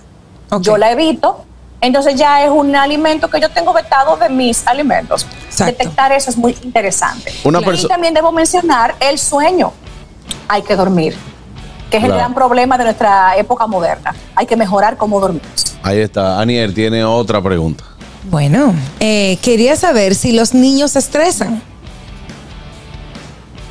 Yo la evito, entonces ya es un alimento que yo tengo vetado de mis alimentos. Detectar eso es muy interesante. Una y también debo mencionar el sueño. Hay que dormir, que es el gran problema de nuestra época moderna. Hay que mejorar cómo dormimos. Ahí está. Aniel tiene otra pregunta. Bueno, eh, quería saber si los niños se estresan.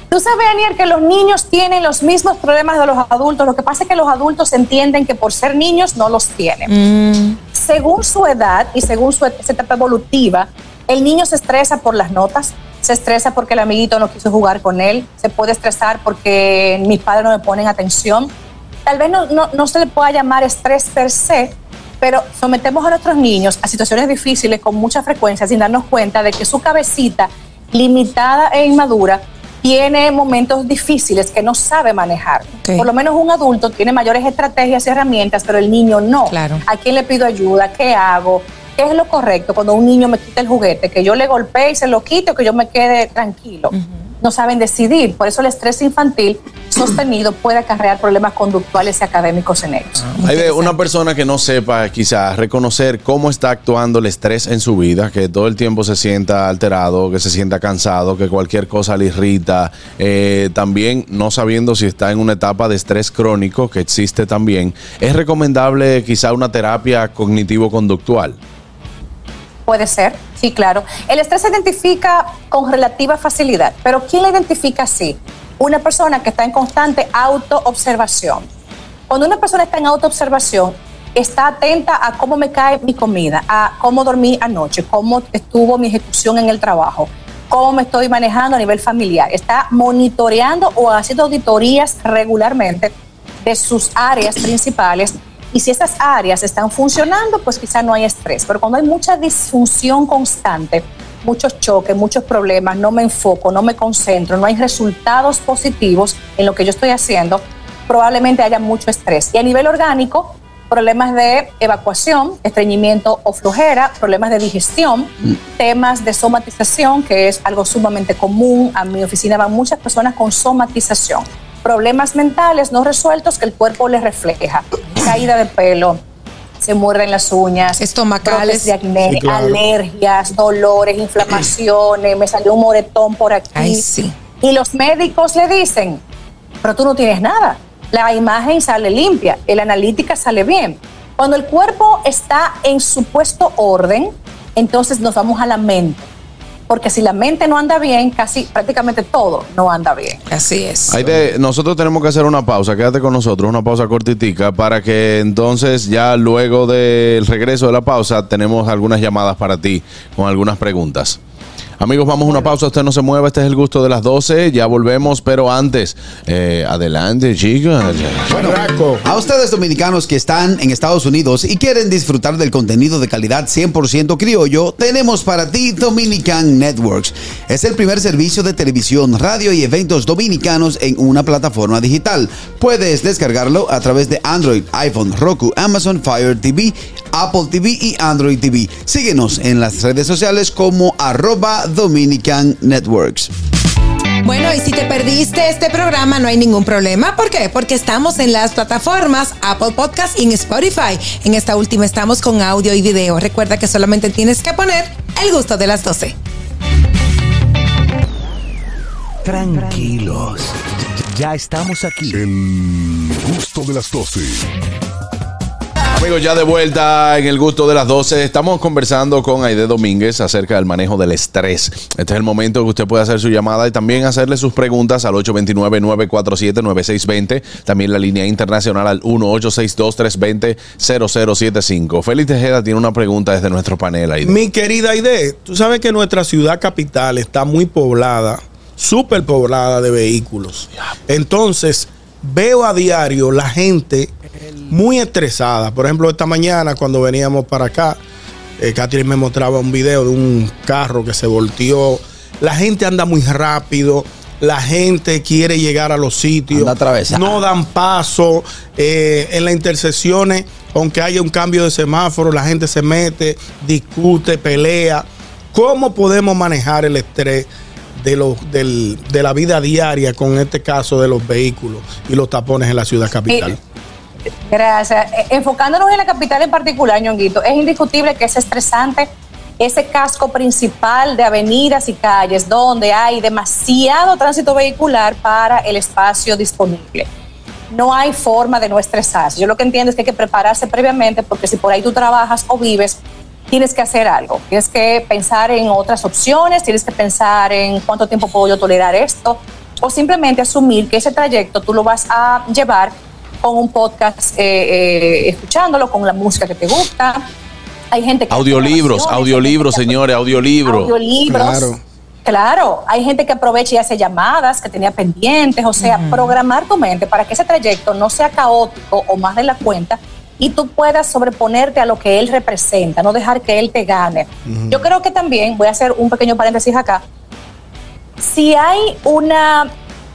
Tú sabes, Aniel, que los niños tienen los mismos problemas de los adultos. Lo que pasa es que los adultos entienden que por ser niños no los tienen. Según su edad y según su et- etapa evolutiva, el niño se estresa por las notas, se estresa porque el amiguito no quiso jugar con él, se puede estresar porque mis padres no me ponen atención. Tal vez no, no, no se le pueda llamar estrés per se, pero sometemos a nuestros niños a situaciones difíciles con mucha frecuencia sin darnos cuenta de que su cabecita limitada e inmadura tiene momentos difíciles que no sabe manejar. Por lo menos un adulto tiene mayores estrategias y herramientas, pero el niño no. ¿A quién le pido ayuda? ¿Qué hago? ¿Qué es lo correcto cuando un niño me quita el juguete? ¿Que yo le golpee y se lo quite o que yo me quede tranquilo? No saben decidir. Por eso el estrés infantil sostenido puede acarrear problemas conductuales y académicos en ellos. Hay de una persona que no sepa quizás reconocer cómo está actuando el estrés en su vida, que todo el tiempo se sienta alterado, que se sienta cansado, que cualquier cosa le irrita, eh, también no sabiendo si está en una etapa de estrés crónico, que existe también, es recomendable quizá una terapia cognitivo-conductual. Puede ser, sí, claro. El estrés se identifica con relativa facilidad, pero ¿quién lo identifica así? Una persona que está en constante autoobservación. Cuando una persona está en autoobservación, está atenta a cómo me cae mi comida, a cómo dormí anoche, cómo estuvo mi ejecución en el trabajo, cómo me estoy manejando a nivel familiar. Está monitoreando o haciendo auditorías regularmente de sus áreas principales y si esas áreas están funcionando, pues quizá no hay estrés. Pero cuando hay mucha disfunción constante, muchos choques, muchos problemas, no me enfoco, no me concentro, no hay resultados positivos en lo que yo estoy haciendo, probablemente haya mucho estrés. Y a nivel orgánico, problemas de evacuación, estreñimiento o flojera, problemas de digestión, temas de somatización, que es algo sumamente común. A mi oficina van muchas personas con somatización. Problemas mentales no resueltos que el cuerpo les refleja. Caída de pelo, se muerden las uñas, estomacales, de acné, Sí, claro. alergias, dolores, inflamaciones, me salió un moretón por aquí. Ay, sí. Y los médicos le dicen, pero tú no tienes nada. La imagen sale limpia, la analítica sale bien. Cuando el cuerpo está en supuesto orden, entonces nos vamos a la mente. Porque si la mente no anda bien, casi prácticamente todo no anda bien. Así es. Hay de- nosotros tenemos que hacer una pausa, quédate con nosotros, una pausa cortitica, para que entonces ya luego del regreso de la pausa tenemos algunas llamadas para ti con algunas preguntas. Amigos, vamos a una pausa, usted no se mueva, este es el gusto de las 12, ya volvemos, pero antes, eh, adelante chicas. A ustedes dominicanos que están en Estados Unidos y quieren disfrutar del contenido de calidad 100% criollo, tenemos para ti Dominican Networks. Es el primer servicio de televisión, radio y eventos dominicanos en una plataforma digital. Puedes descargarlo a través de Android, iPhone, Roku, Amazon Fire TV, Apple TV y Android TV. Síguenos en las redes sociales como arroba Dominican Networks. Bueno, y si te perdiste este programa, no hay ningún problema. ¿Por qué? Porque estamos en las plataformas Apple Podcast y en Spotify. En esta última estamos con audio y video. Recuerda que solamente tienes que poner el gusto de las 12. Tranquilos. Ya estamos aquí. El gusto de las 12. Amigos, ya de vuelta en el gusto de las 12, estamos conversando con Aide Domínguez acerca del manejo del estrés. Este es el momento que usted puede hacer su llamada y también hacerle sus preguntas al 829-947-9620. También la línea internacional al 1-862-320-0075. Félix Tejeda tiene una pregunta desde nuestro panel, Aide. Mi querida Aide, tú sabes que nuestra ciudad capital está muy poblada, súper poblada de vehículos. Entonces, veo a diario la gente muy estresada. Por ejemplo, esta mañana cuando veníamos para acá, eh, Catherine me mostraba un video de un carro que se volteó. La gente anda muy rápido. La gente quiere llegar a los sitios. No dan paso. eh, en las intersecciones, aunque haya un cambio de semáforo, la gente se mete, discute, pelea. ¿Cómo podemos manejar el estrés de, los, del- de la vida diaria con este caso de los vehículos y los tapones en la ciudad capital? Gracias. Eh, Enfocándonos en la capital en particular, Ñonguito, es indiscutible que es estresante ese casco principal de avenidas y calles donde hay demasiado tránsito vehicular para el espacio disponible. No hay forma de no estresarse. Yo lo que entiendo es que hay que prepararse previamente porque si por ahí tú trabajas o vives, tienes que hacer algo. Tienes que pensar en otras opciones, tienes que pensar en cuánto tiempo puedo yo tolerar esto o simplemente asumir que ese trayecto tú lo vas a llevar con un podcast, eh, eh, escuchándolo, con la música que te gusta. Hay gente que Audiolibros, audiolibros, señores, audiolibros. audiolibros. Claro. Claro, hay gente que aprovecha y hace llamadas que tenía pendientes, o sea, programar tu mente para que ese trayecto no sea caótico o más de la cuenta y tú puedas sobreponerte a lo que él representa, no dejar que él te gane. Yo creo que también, voy a hacer un pequeño paréntesis acá, si hay una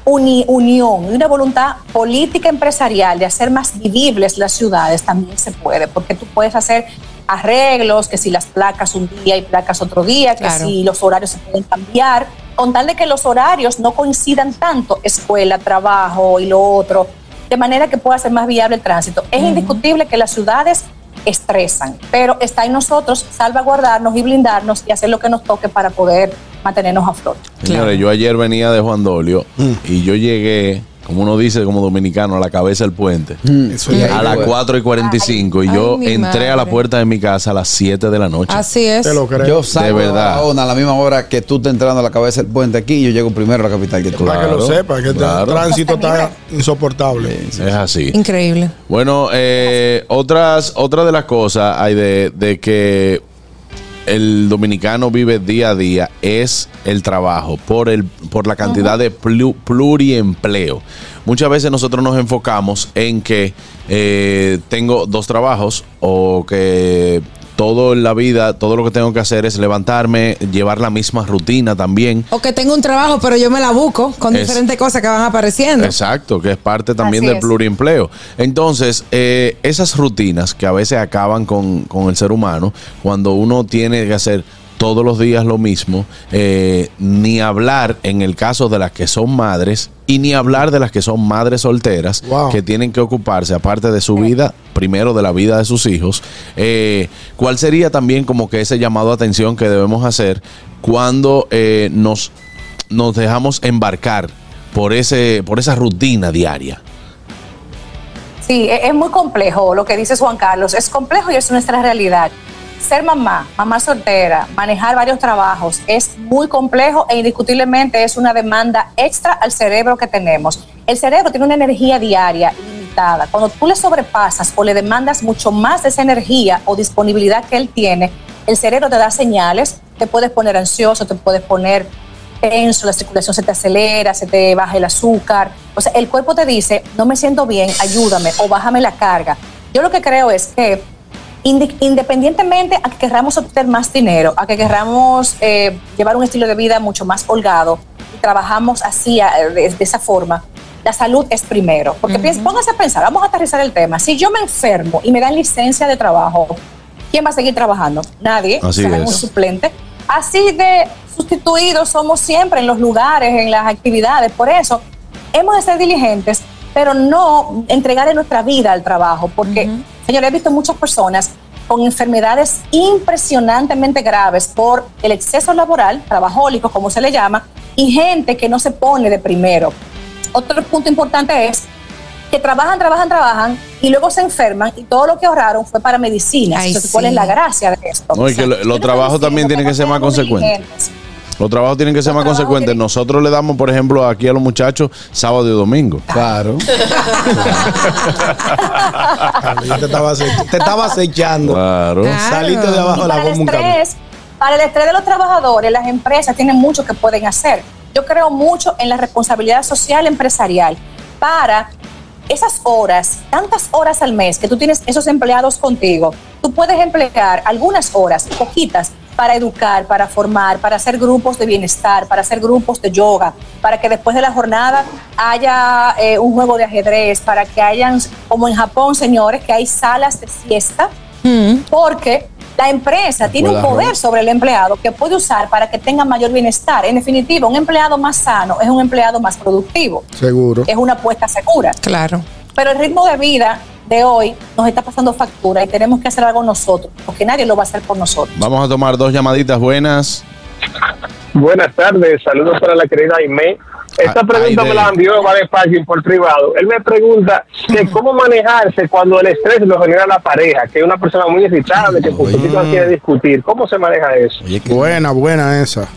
uni- unión y una voluntad política empresarial de hacer más vivibles las ciudades, también se puede, porque tú puedes hacer arreglos, que si las placas un día y placas otro día, que Claro. si los horarios se pueden cambiar, con tal de que los horarios no coincidan tanto, escuela, trabajo y lo otro, de manera que pueda ser más viable el tránsito. Es indiscutible que las ciudades estresan, pero está en nosotros salvaguardarnos y blindarnos y hacer lo que nos toque para poder mantenernos a flote. Señores, yo ayer venía de Juan Dolio y yo llegué, como uno dice como dominicano, a la cabeza del puente. Eso ya. a las 4 y 45 y yo Ay, entré a la puerta de mi casa a las 7 de la noche. Así es. Yo salgo De de verdad. Barahona a la misma hora que tú estás entrando a la cabeza del puente aquí yo llego primero a la capital que tú. Para que lo sepa, que el claro. tránsito está insoportable. Es así. Increíble. Bueno, eh, otras, otra de las cosas hay de, de que el dominicano vive día a día es el trabajo por el por la cantidad de plu- pluriempleo. Muchas veces nosotros nos enfocamos en que eh, tengo dos trabajos o que todo en la vida, todo lo que tengo que hacer es levantarme, llevar la misma rutina también. O que tengo un trabajo, pero yo me la busco con Es- diferentes cosas que van apareciendo. Exacto, que es parte también Así del es. pluriempleo. Entonces, eh, esas rutinas que a veces acaban con, con el ser humano, cuando uno tiene que hacer todos los días lo mismo, eh, ni hablar en el caso de las que son madres y ni hablar de las que son madres solteras que tienen que ocuparse, aparte de su vida, primero de la vida de sus hijos, eh, ¿cuál sería también como que ese llamado a atención que debemos hacer cuando eh, nos, nos dejamos embarcar por, ese, por esa rutina diaria? Sí, e- es muy complejo lo que dice Juan Carlos, es complejo y es nuestra realidad. Ser mamá, mamá soltera, manejar varios trabajos es muy complejo e indiscutiblemente es una demanda extra al cerebro que tenemos. El cerebro tiene una energía diaria limitada. Cuando tú le sobrepasas o le demandas mucho más de esa energía o disponibilidad que él tiene, el cerebro te da señales, te puedes poner ansioso, te puedes poner tenso, la circulación se te acelera, se te baja el azúcar. O sea, el cuerpo te dice, no me siento bien, ayúdame o bájame la carga. Yo lo que creo es que independientemente a que querramos obtener más dinero, a que querramos eh, llevar un estilo de vida mucho más holgado y trabajamos así, de, de esa forma, la salud es primero. Porque piensa- póngase a pensar, vamos a aterrizar el tema. Si yo me enfermo y me dan licencia de trabajo, ¿quién va a seguir trabajando? Nadie. Así es. un suplente. Así de sustituidos somos siempre en los lugares, en las actividades. Por eso, hemos de ser diligentes, pero no entregar nuestra vida al trabajo. Porque, señores, he visto muchas personas con enfermedades impresionantemente graves por el exceso laboral, trabajólico, como se le llama, y gente que no se pone de primero. Otro punto importante es que trabajan, trabajan, trabajan y luego se enferman y todo lo que ahorraron fue para medicinas. Ay, Entonces, ¿cuál sí. es la gracia de esto? No, y que lo- los trabajos también tienen que ser más consecuentes. Los trabajos tienen que ser más consecuentes. Nosotros le damos, por ejemplo, aquí a los muchachos sábado y domingo. Claro. Te estaba, ace- te estaba acechando. Claro. Saliste de abajo Y de la para el bomba para el estrés de los trabajadores, las empresas tienen mucho que pueden hacer. Yo creo mucho en la responsabilidad social empresarial para esas horas, tantas horas al mes que tú tienes esos empleados contigo, tú puedes emplear algunas horas, poquitas, para educar, para formar, para hacer grupos de bienestar, para hacer grupos de yoga, para que después de la jornada haya eh, un juego de ajedrez, para que hayan, como en Japón, señores, que hay salas de siesta, porque la empresa tiene un poder sobre el empleado que puede usar para que tenga mayor bienestar. En definitiva, un empleado más sano es un empleado más productivo, Seguro. es una apuesta segura. Claro. Pero el ritmo de vida de hoy nos está pasando factura y tenemos que hacer algo nosotros, porque nadie lo va a hacer por nosotros. Vamos a tomar dos llamaditas buenas. Buenas tardes, saludos para la querida Aimee. Esta pregunta me la envió Vale Parking por privado. Él me pregunta que cómo manejarse cuando el estrés lo genera la pareja, que es una persona muy irritable, que por poquito no quiere discutir. ¿Cómo se maneja eso? Buena, buena esa.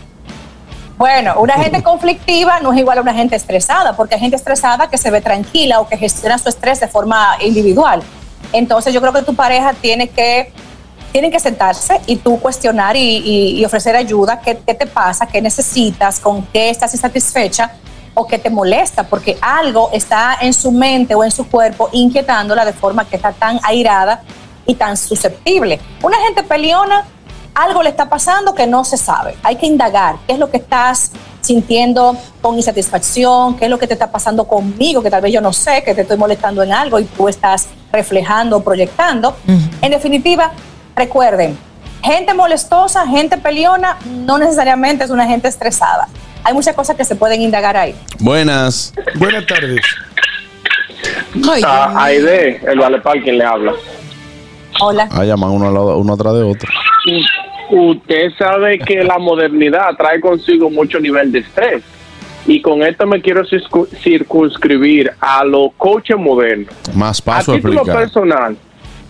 Bueno, una gente conflictiva no es igual a una gente estresada, porque hay gente estresada que se ve tranquila o que gestiona su estrés de forma individual. Entonces yo creo que tu pareja tiene que, tienen que sentarse y tú cuestionar y, y- y ofrecer ayuda. ¿Qué, ¿Qué te pasa? ¿Qué necesitas? ¿Con qué estás insatisfecha? ¿O qué te molesta? Porque algo está en su mente o en su cuerpo inquietándola de forma que está tan airada y tan susceptible. Una gente peleona algo le está pasando que no se sabe. Hay que indagar qué es lo que estás sintiendo con insatisfacción, qué es lo que te está pasando conmigo, que tal vez yo no sé, que te estoy molestando en algo y tú estás reflejando, proyectando. En definitiva, recuerden, gente molestosa, gente peleona, no necesariamente es una gente estresada. Hay muchas cosas que se pueden indagar ahí. Buenas. Buenas tardes. A Aide, el Vale Parking le habla. Hola. Ah, llaman uno, lado- uno atrás de otro. Usted sabe que la modernidad trae consigo mucho nivel de estrés. Y con esto me quiero circu- circunscribir a los coaches modernos. Más paso a a título explicar. personal,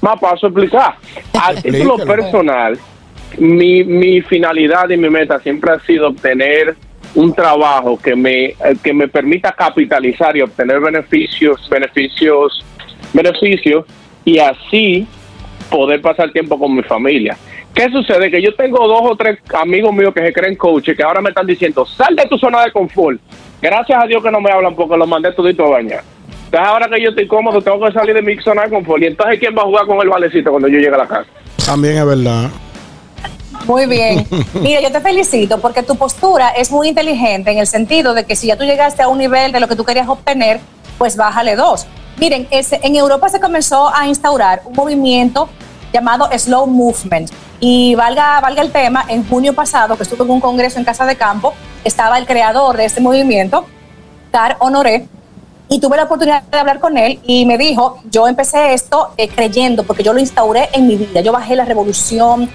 más paso a explicar. A título personal, mi, mi finalidad y mi meta siempre ha sido obtener un trabajo que me, eh, que me permita capitalizar y obtener beneficios, beneficios, beneficios y así poder pasar tiempo con mi familia. ¿Qué sucede? Que yo tengo dos o tres amigos míos que se creen coaches que ahora me están diciendo, sal de tu zona de confort. Gracias a Dios que no me hablan porque los mandé todito a bañar. Entonces ahora que yo estoy cómodo, tengo que salir de mi zona de confort. Y entonces, ¿quién va a jugar con el valecito cuando yo llegue a la casa? También es verdad. Muy bien. Mira, yo te felicito porque tu postura es muy inteligente en el sentido de que si ya tú llegaste a un nivel de lo que tú querías obtener, pues bájale dos. Miren, ese- en Europa se comenzó a instaurar un movimiento llamado Slow Movement. Y valga, valga el tema, en junio pasado, que estuve en un congreso en Casa de Campo, estaba el creador de este movimiento, Car Honoré, y tuve la oportunidad de hablar con él y me dijo, yo empecé esto eh, creyendo, porque yo lo instauré en mi vida, yo bajé la revolución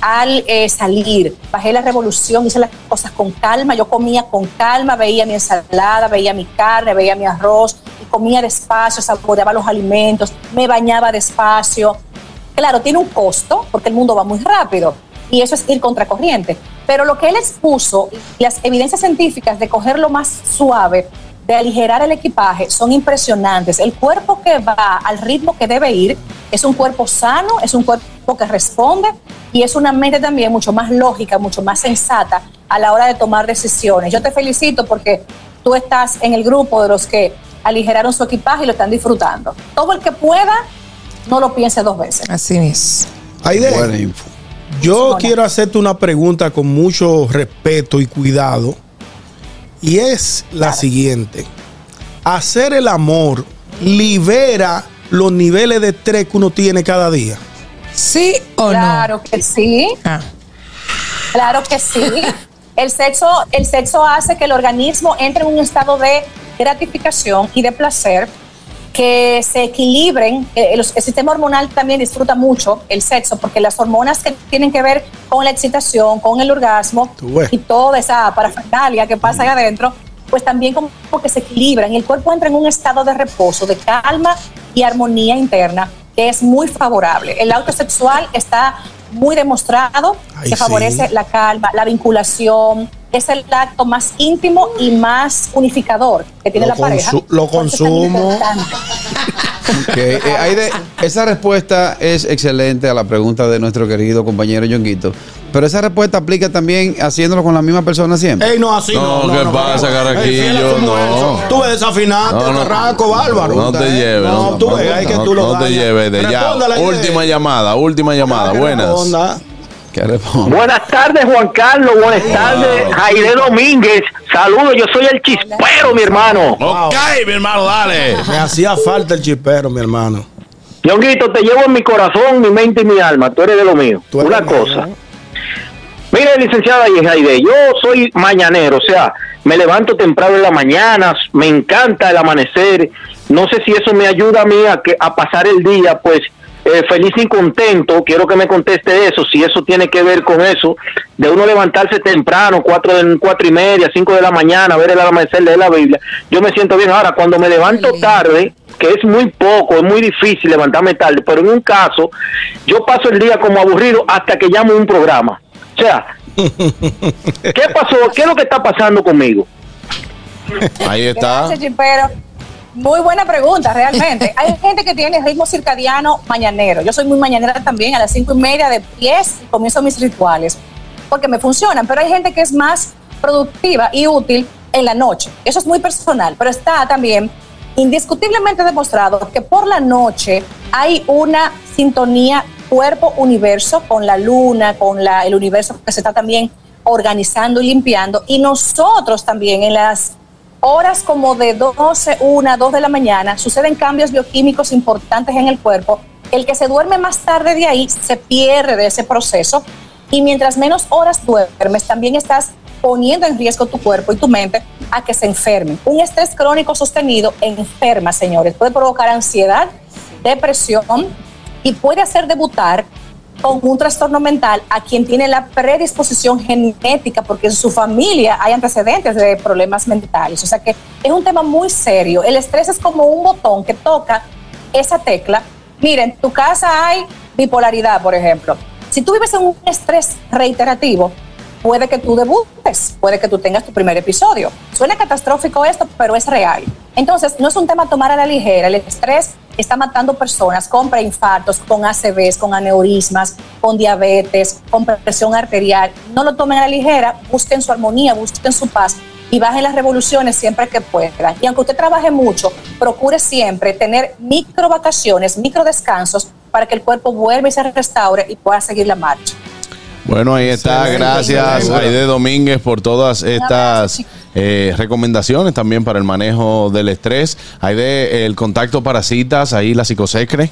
al eh, salir, bajé la revolución, hice las cosas con calma, yo comía con calma, veía mi ensalada, veía mi carne, veía mi arroz, y comía despacio, saboreaba los alimentos, me bañaba despacio. Claro, tiene un costo porque el mundo va muy rápido y eso es ir contracorriente. Pero lo que él expuso, las evidencias científicas de cogerlo más suave, de aligerar el equipaje, son impresionantes. El cuerpo que va al ritmo que debe ir es un cuerpo sano, es un cuerpo que responde y es una mente también mucho más lógica, mucho más sensata a la hora de tomar decisiones. Yo te felicito porque tú estás en el grupo de los que aligeraron su equipaje y lo están disfrutando. Todo el que pueda, no lo piense dos veces. Así es. Aide, Buena info. yo quiero hacerte una pregunta con mucho respeto y cuidado. Y es la siguiente. Hacer el amor libera los niveles de estrés que uno tiene cada día. ¿Sí o Claro que sí. Ah. Claro que sí. El sexo, el sexo hace que el organismo entre en un estado de gratificación y de placer, que se equilibren. Eh, los- El, sistema hormonal también disfruta mucho el sexo, porque las hormonas que tienen que ver con la excitación, con el orgasmo y toda esa parafernalia que pasa ahí adentro, pues también como que se equilibran y el cuerpo entra en un estado de reposo, de calma y armonía interna, que es muy favorable. El auto sexual está muy demostrado Ay, que sí. favorece la calma, la vinculación, es el acto más íntimo y más unificador que tiene Lo la pareja. lo consumo. eh, Aide, esa respuesta es excelente a la pregunta de nuestro querido compañero Yonguito. Pero esa respuesta aplica también haciéndolo con la misma persona siempre. Ey, no, así no. No, ¿qué pasa, Carraquillo? No. Tú ves desafinaste, No, no. Carraco, bárbaro. No te lleves. No, tú ves, hay que no- tú lo no te lleves de ya. Respóndale. Última llamada, última llamada. Que Buenas. Buenas tardes, Juan Carlos. Buenas tardes, Jaire Domínguez. Saludos, yo soy el chispero, mi hermano. Ok, mi hermano, dale. Me hacía falta el chispero, mi hermano. Yonguito, te llevo en mi corazón, mi mente y mi alma. Tú eres de lo mío. Una cosa. Mire, licenciada y Jaide, yo soy mañanero, o sea, me levanto temprano en la mañana, me encanta el amanecer. No sé si eso me ayuda a mí a, que, a pasar el día, pues, eh, feliz y contento. Quiero que me conteste eso, si eso tiene que ver con eso, de uno levantarse temprano, cuatro, de, cuatro y media, cinco de la mañana, ver el amanecer, leer la Biblia. Yo me siento bien. Ahora, cuando me levanto tarde, que es muy poco, es muy difícil levantarme tarde, pero en un caso, yo paso el día como aburrido hasta que llamo un programa. O sea, ¿qué pasó? ¿Qué es lo que está pasando conmigo? Ahí está. Gracias. Muy buena pregunta, realmente. Hay gente que tiene ritmo circadiano mañanero. Yo soy muy mañanera también, a las cinco y media de pies comienzo mis rituales, porque me funcionan, pero hay gente que es más productiva y útil en la noche. Eso es muy personal, pero está también indiscutiblemente demostrado que por la noche hay una sintonía cuerpo-universo con la luna, con la, el universo que se está también organizando y limpiando, y nosotros también en las horas como de 12, 1, 2 de la mañana, suceden cambios bioquímicos importantes en el cuerpo. El que se duerme más tarde de ahí se pierde de ese proceso y mientras menos horas duermes, también estás poniendo en riesgo tu cuerpo y tu mente a que se enfermen. Un estrés crónico sostenido enferma, señores. Puede provocar ansiedad, depresión y puede hacer debutar con un trastorno mental a quien tiene la predisposición genética, porque en su familia hay antecedentes de problemas mentales. O sea que es un tema muy serio. El estrés es como un botón que toca esa tecla. Miren, en tu casa hay bipolaridad, por ejemplo. Si tú vives en un estrés reiterativo, puede que tú debutes, puede que tú tengas tu primer episodio. Suena catastrófico esto, pero es real. Entonces, no es un tema tomar a la ligera. El estrés está matando personas con preinfartos, con ACVs, con aneurismas, con diabetes, con presión arterial. No lo tomen a la ligera, busquen su armonía, busquen su paz y bajen las revoluciones siempre que puedan. Y aunque usted trabaje mucho, procure siempre tener micro vacaciones, micro descansos para que el cuerpo vuelva y se restaure y pueda seguir la marcha. Bueno, ahí está. Gracias. Aide Domínguez, por todas estas eh, recomendaciones también para el manejo del estrés. Aide, el contacto para citas, ahí la psicosecre.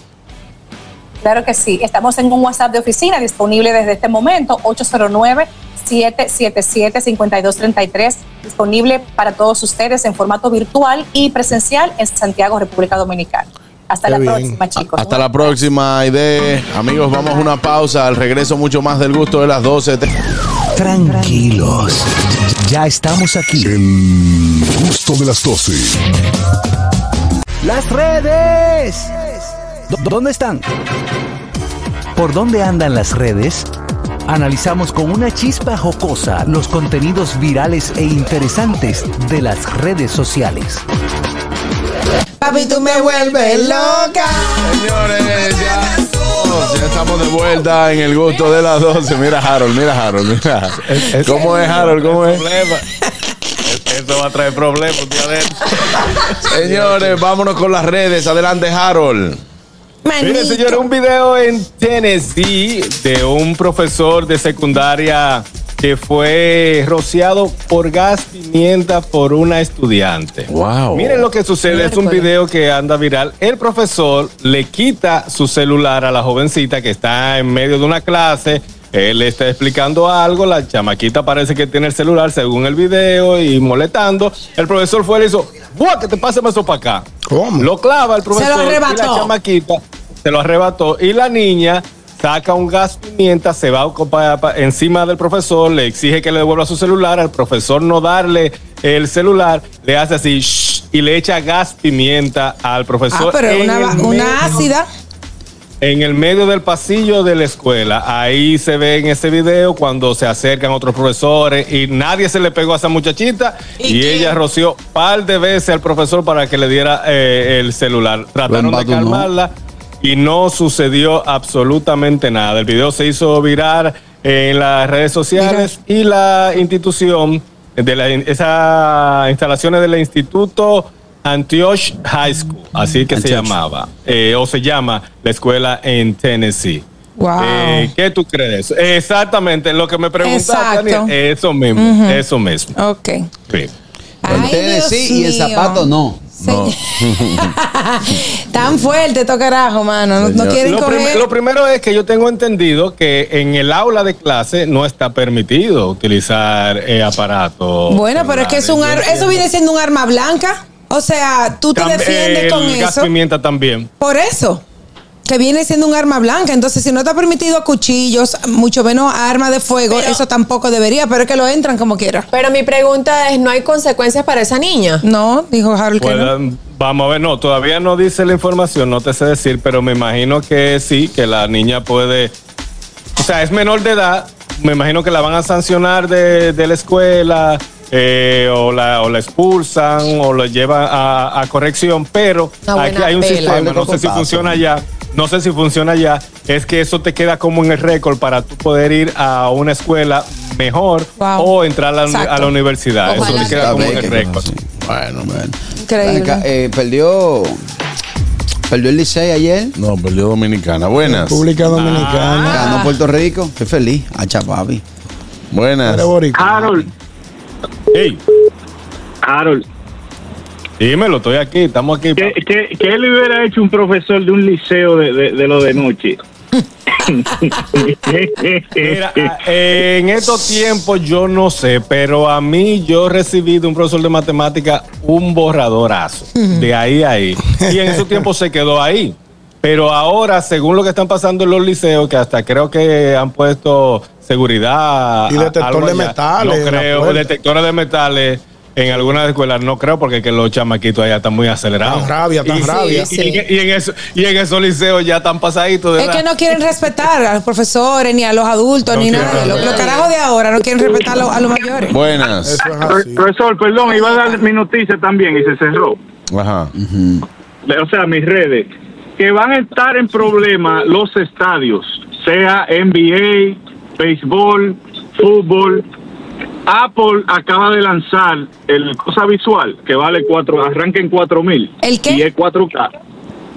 Claro que sí. Estamos en un WhatsApp de oficina disponible desde este momento, 809-777-5233, disponible para todos ustedes en formato virtual y presencial en Santiago, República Dominicana. Hasta Qué la bien. próxima, chicos. Hasta la próxima, Aide. Amigos, vamos a una pausa. Al regreso, mucho más del gusto de las 12. Tranquilos. Ya estamos aquí. El gusto de las 12. Las redes. ¿Dó- ¿Dónde están? ¿Por dónde andan las redes? Analizamos con una chispa jocosa los contenidos virales e interesantes de las redes sociales. Papi, tú me vuelves loca. Señores, ya, oh, ya estamos de vuelta en el gusto de las 12. Mira Harold, mira Harold, mira. ¿Cómo es Harold? ¿Cómo es? Eso va a traer problemas estos. Señores, vámonos con las redes. Adelante, Harold. Miren, señores, un video en Tennessee de un profesor de secundaria que fue rociado por gas pimienta por una estudiante. Wow. Miren lo que sucede, es un video que anda viral. El profesor le quita su celular a la jovencita que está en medio de una clase. Él le está explicando algo, la chamaquita parece que tiene el celular según el video y molestando. El profesor fue y le hizo, ¡buah, que te pase eso para acá! Lo clava el profesor. Se lo arrebató. Y la chamaquita se lo arrebató. Y la niña saca un gas pimienta, se va encima del profesor, le exige que le devuelva su celular. Al profesor no darle el celular, le hace así shh, y le echa gas pimienta al Ah, profesor. pero en una, una ácida. en el medio del pasillo de la escuela. Ahí se ve en ese video cuando se acercan otros profesores y nadie se le pegó a esa muchachita y, ella roció par de veces al profesor para que le diera eh, el celular. Trataron de calmarla y no sucedió absolutamente nada. El video se hizo viral en las redes sociales y la institución de la, esas instalaciones del Instituto Antioch High School, así que se llamaba, eh, o se llama la escuela en Tennessee. Wow. Eh, ¿Qué tú crees? Exactamente, lo que me preguntaste. Daniel, eso mismo, eso mismo. Ok. Sí. En Tennessee y mío. zapato no. Tan fuerte estos carajo, mano. No, no quieren lo, prim- lo primero es que yo tengo entendido que en el aula de clase no está permitido utilizar eh, aparatos. Bueno, pero es que es un ar- eso viene siendo un arma blanca. O sea, tú te Tam- defiendes el con gas eso. pimienta también. Por eso. Que viene siendo un arma blanca. Entonces, si no está permitido cuchillos, mucho menos arma de fuego, eso tampoco debería, pero es que lo entran como quiera. Pero mi pregunta es, ¿no hay consecuencias para esa niña? No, dijo Harold que no. Puedan- vamos a ver, no, todavía no dice la información, no te sé decir, pero me imagino que sí, que la niña puede, o sea, es menor de edad, me imagino que la van a sancionar de, de la escuela, eh, o, la, o la expulsan, o la llevan a, a corrección, pero aquí hay un pela. sistema, no sé si funciona ya. No sé si funciona ya, es que eso te queda como en el récord para tú poder ir a una escuela mejor o entrar a la, Exacto. a la universidad. Ojalá Eso te queda como en el récord. Bueno, bueno. Increíble. Eh, perdió. Perdió el Licey ayer. No, perdió Dominicana. Buenas. República Dominicana. Ganó Puerto Rico. Qué feliz. Hacha papi. Buenas. Harold. Hey. Harold. Dímelo, estoy aquí, estamos aquí. ¿Qué, qué, qué le hubiera hecho un profesor de un liceo de, de, de lo de noche? Mira, ah, en estos tiempos yo no sé, pero a mí yo recibí de un profesor de matemática un borradorazo. De ahí a ahí. Y en esos tiempos se quedó ahí. Pero ahora, según lo que están pasando en los liceos, que hasta creo que han puesto seguridad. Y detector de metales No creo, detectores de metales. En algunas escuelas no creo porque que los chamaquitos allá están muy acelerados. Tan rabia, tan y, rabia. Y, y- y en eso, y en esos liceos ya están pasaditos de Es que no quieren respetar a los profesores, ni a los adultos, ni nada. Los, los carajos de ahora no quieren respetar a los, a los mayores. Buenas. Pro- Profesor, perdón, iba a dar mi noticia también y se cerró. Ajá. O sea, mis redes. Que van a estar en problemas los estadios, sea NBA, béisbol, fútbol. Apple acaba de lanzar el cosa visual que vale cuatro, arranca en cuatro mil. ¿El qué? Y es 4K.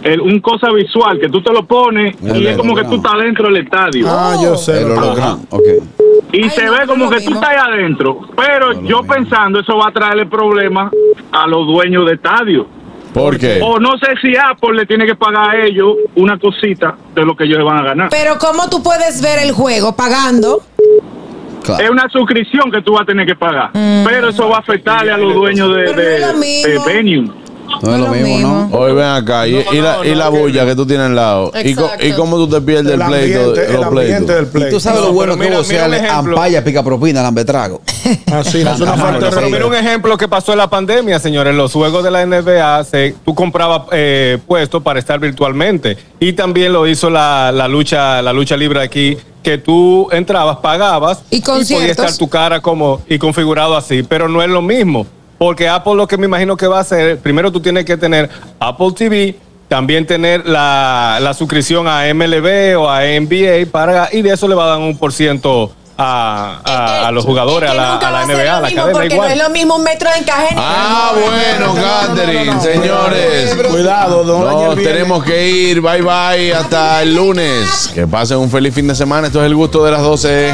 El, un cosa visual que tú te lo pones El y es como que tú estás dentro del estadio. Ah, yo sé. El lo que- holograma. Ok. Y se ve como que tú estás ahí adentro. Pero yo pensando, eso va a traerle problemas a los dueños de estadio. ¿Por qué? O no sé si Apple le tiene que pagar a ellos una cosita de lo que ellos van a ganar. Pero ¿cómo tú puedes ver el juego pagando? Es una suscripción que tú vas a tener que pagar. Pero eso va a afectarle a los dueños de, no de, lo mismo. de venue. No es lo mismo, ¿no? Hoy ven acá. Y, y la, y la bulla que tú tienes al lado. Y, co- Exacto. y cómo tú te pierdes el, El pleito, ambiente- el los del Y tú sabes No, lo bueno que vos ampalla, pica propina, lambetrago. Así, no es una falta pero mira un ejemplo que pasó en la pandemia, señores. Los juegos de la NBA, se- tú comprabas eh, puestos para estar virtualmente. Y también lo hizo la, la lucha la lucha libre aquí, que tú entrabas, pagabas Y podía conciertos. estar tu cara como y configurado así. Pero no es lo mismo. Porque Apple lo que me imagino que va a hacer, primero tú tienes que tener Apple TV, también tener la, la suscripción a MLB o a NBA para, y de eso le va a dar un por ciento a, a- a los jugadores, a Que la, a la a ser NBA, a la cadena porque igual. no es lo mismo un metro de encaje. Ah, bueno, Catherine, señores. Cuidado, don No, tenemos que ir. Bye bye. Hasta el lunes. Que pasen un feliz fin de semana. Esto es el gusto de las 12.